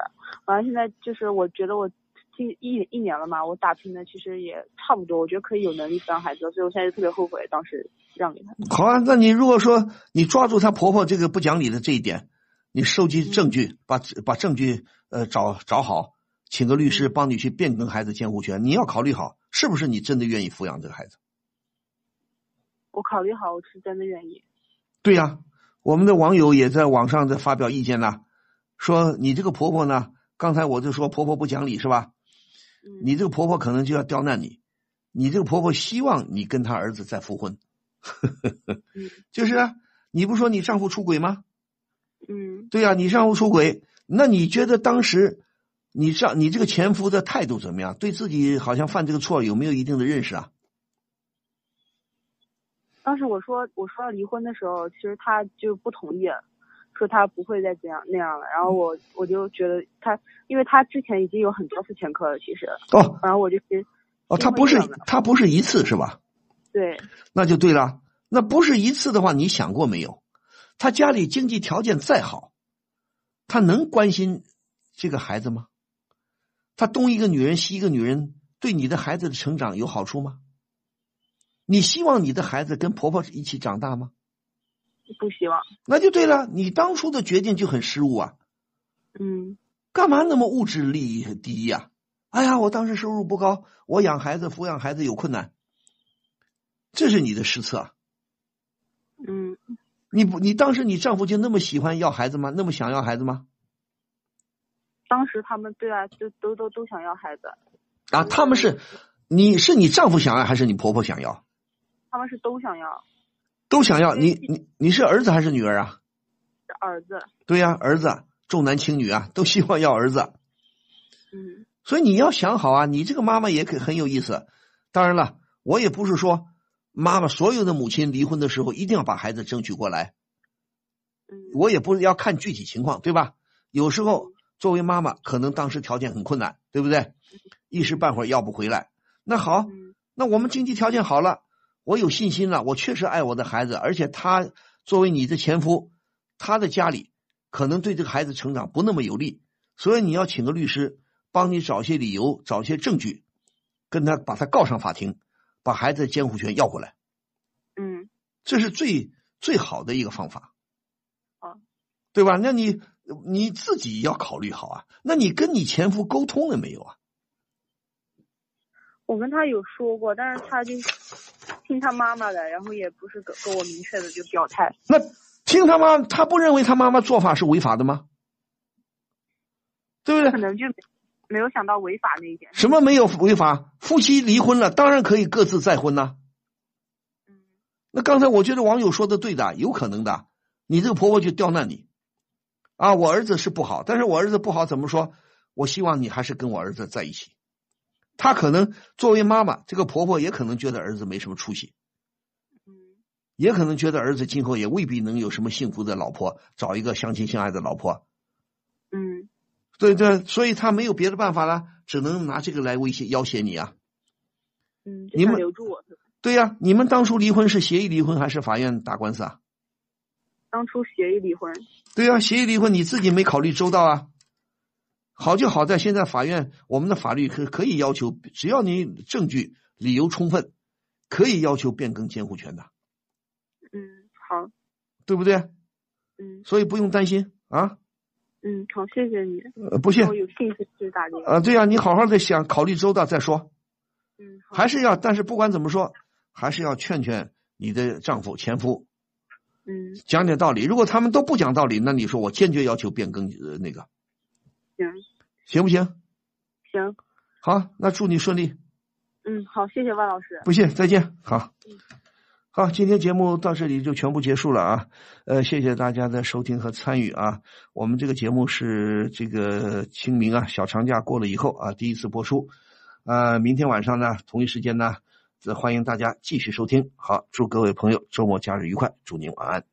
完了现在就是我觉得我近。一一年了嘛，我打拼的其实也差不多，我觉得可以有能力抚养孩子，所以我现在就特别后悔当时让给他。好啊，那你如果说你抓住她婆婆这个不讲理的这一点，你收集证据，把把证据呃找找好，请个律师帮你去变更孩子监护权，你要考虑好是不是你真的愿意抚养这个孩子。我考虑好，我是真的愿意。对呀，我们的网友也在网上在发表意见呢，说你这个婆婆呢，刚才我就说婆婆不讲理是吧？你这个婆婆可能就要刁难你，你这个婆婆希望你跟她儿子再复婚，就是啊，你不说你丈夫出轨吗？嗯，对呀，你丈夫出轨，那你觉得当时你上你这个前夫的态度怎么样？对自己好像犯这个错有没有一定的认识啊？当时我说我说要离婚的时候，其实他就不同意。说他不会再这样那样了，然后我我就觉得他，因为他之前已经有很多次前科了，其实哦，然后我就哦，他不是他不是一次是吧？对，那就对了，那不是一次的话，你想过没有？他家里经济条件再好，他能关心这个孩子吗？他东一个女人西一个女人，对你的孩子的成长有好处吗？你希望你的孩子跟婆婆一起长大吗？不希望，那就对了。你当初的决定就很失误啊。嗯，干嘛那么物质利益第一呀？哎呀，我当时收入不高，我养孩子、抚养孩子有困难，这是你的失策。嗯，你不，你当时你丈夫就那么喜欢要孩子吗？那么想要孩子吗？当时他们对啊，就都都都想要孩子。啊，他们是，你是你丈夫想要还是你婆婆想要？他们是都想要。都想要你你你是儿子还是女儿啊？是儿子。对呀，儿子重男轻女啊，都希望要儿子。嗯。所以你要想好啊，你这个妈妈也可很有意思。当然了，我也不是说妈妈所有的母亲离婚的时候一定要把孩子争取过来。嗯。我也不是要看具体情况，对吧？有时候作为妈妈，可能当时条件很困难，对不对？一时半会儿要不回来。那好，那我们经济条件好了。我有信心了，我确实爱我的孩子，而且他作为你的前夫，他的家里可能对这个孩子成长不那么有利，所以你要请个律师帮你找些理由、找些证据，跟他把他告上法庭，把孩子的监护权要过来。嗯，这是最最好的一个方法。啊，对吧？那你你自己要考虑好啊。那你跟你前夫沟通了没有啊？我跟他有说过，但是他就听他妈妈的，然后也不是跟跟我明确的就表态。那听他妈，他不认为他妈妈做法是违法的吗？对不对？可能就没有想到违法那一点。什么没有违法？夫妻离婚了，当然可以各自再婚呐。嗯。那刚才我觉得网友说的对的，有可能的。你这个婆婆就刁难你啊！我儿子是不好，但是我儿子不好怎么说？我希望你还是跟我儿子在一起。她可能作为妈妈，这个婆婆也可能觉得儿子没什么出息，嗯，也可能觉得儿子今后也未必能有什么幸福的老婆，找一个相亲相爱的老婆，嗯，对对，所以他没有别的办法了，只能拿这个来威胁要挟你啊，嗯，你们留住我，对呀，你们当初离婚是协议离婚还是法院打官司啊？当初协议离婚。对呀，协议离婚你自己没考虑周到啊。好就好在现在法院，我们的法律可可以要求，只要你证据理由充分，可以要求变更监护权的。嗯，好，对不对？嗯，所以不用担心啊。嗯，好，谢谢你。呃，不谢。我有信心去打电话。呃，对呀，你好好的想，考虑周到再说。嗯，还是要，但是不管怎么说，还是要劝劝你的丈夫前夫，嗯，讲点道理。如果他们都不讲道理，那你说我坚决要求变更呃那个，行行不行？行，好，那祝你顺利。嗯，好，谢谢万老师。不谢，再见。好，好，今天节目到这里就全部结束了啊。呃，谢谢大家的收听和参与啊。我们这个节目是这个清明啊，小长假过了以后啊，第一次播出。呃，明天晚上呢，同一时间呢，欢迎大家继续收听。好，祝各位朋友周末假日愉快，祝您晚安。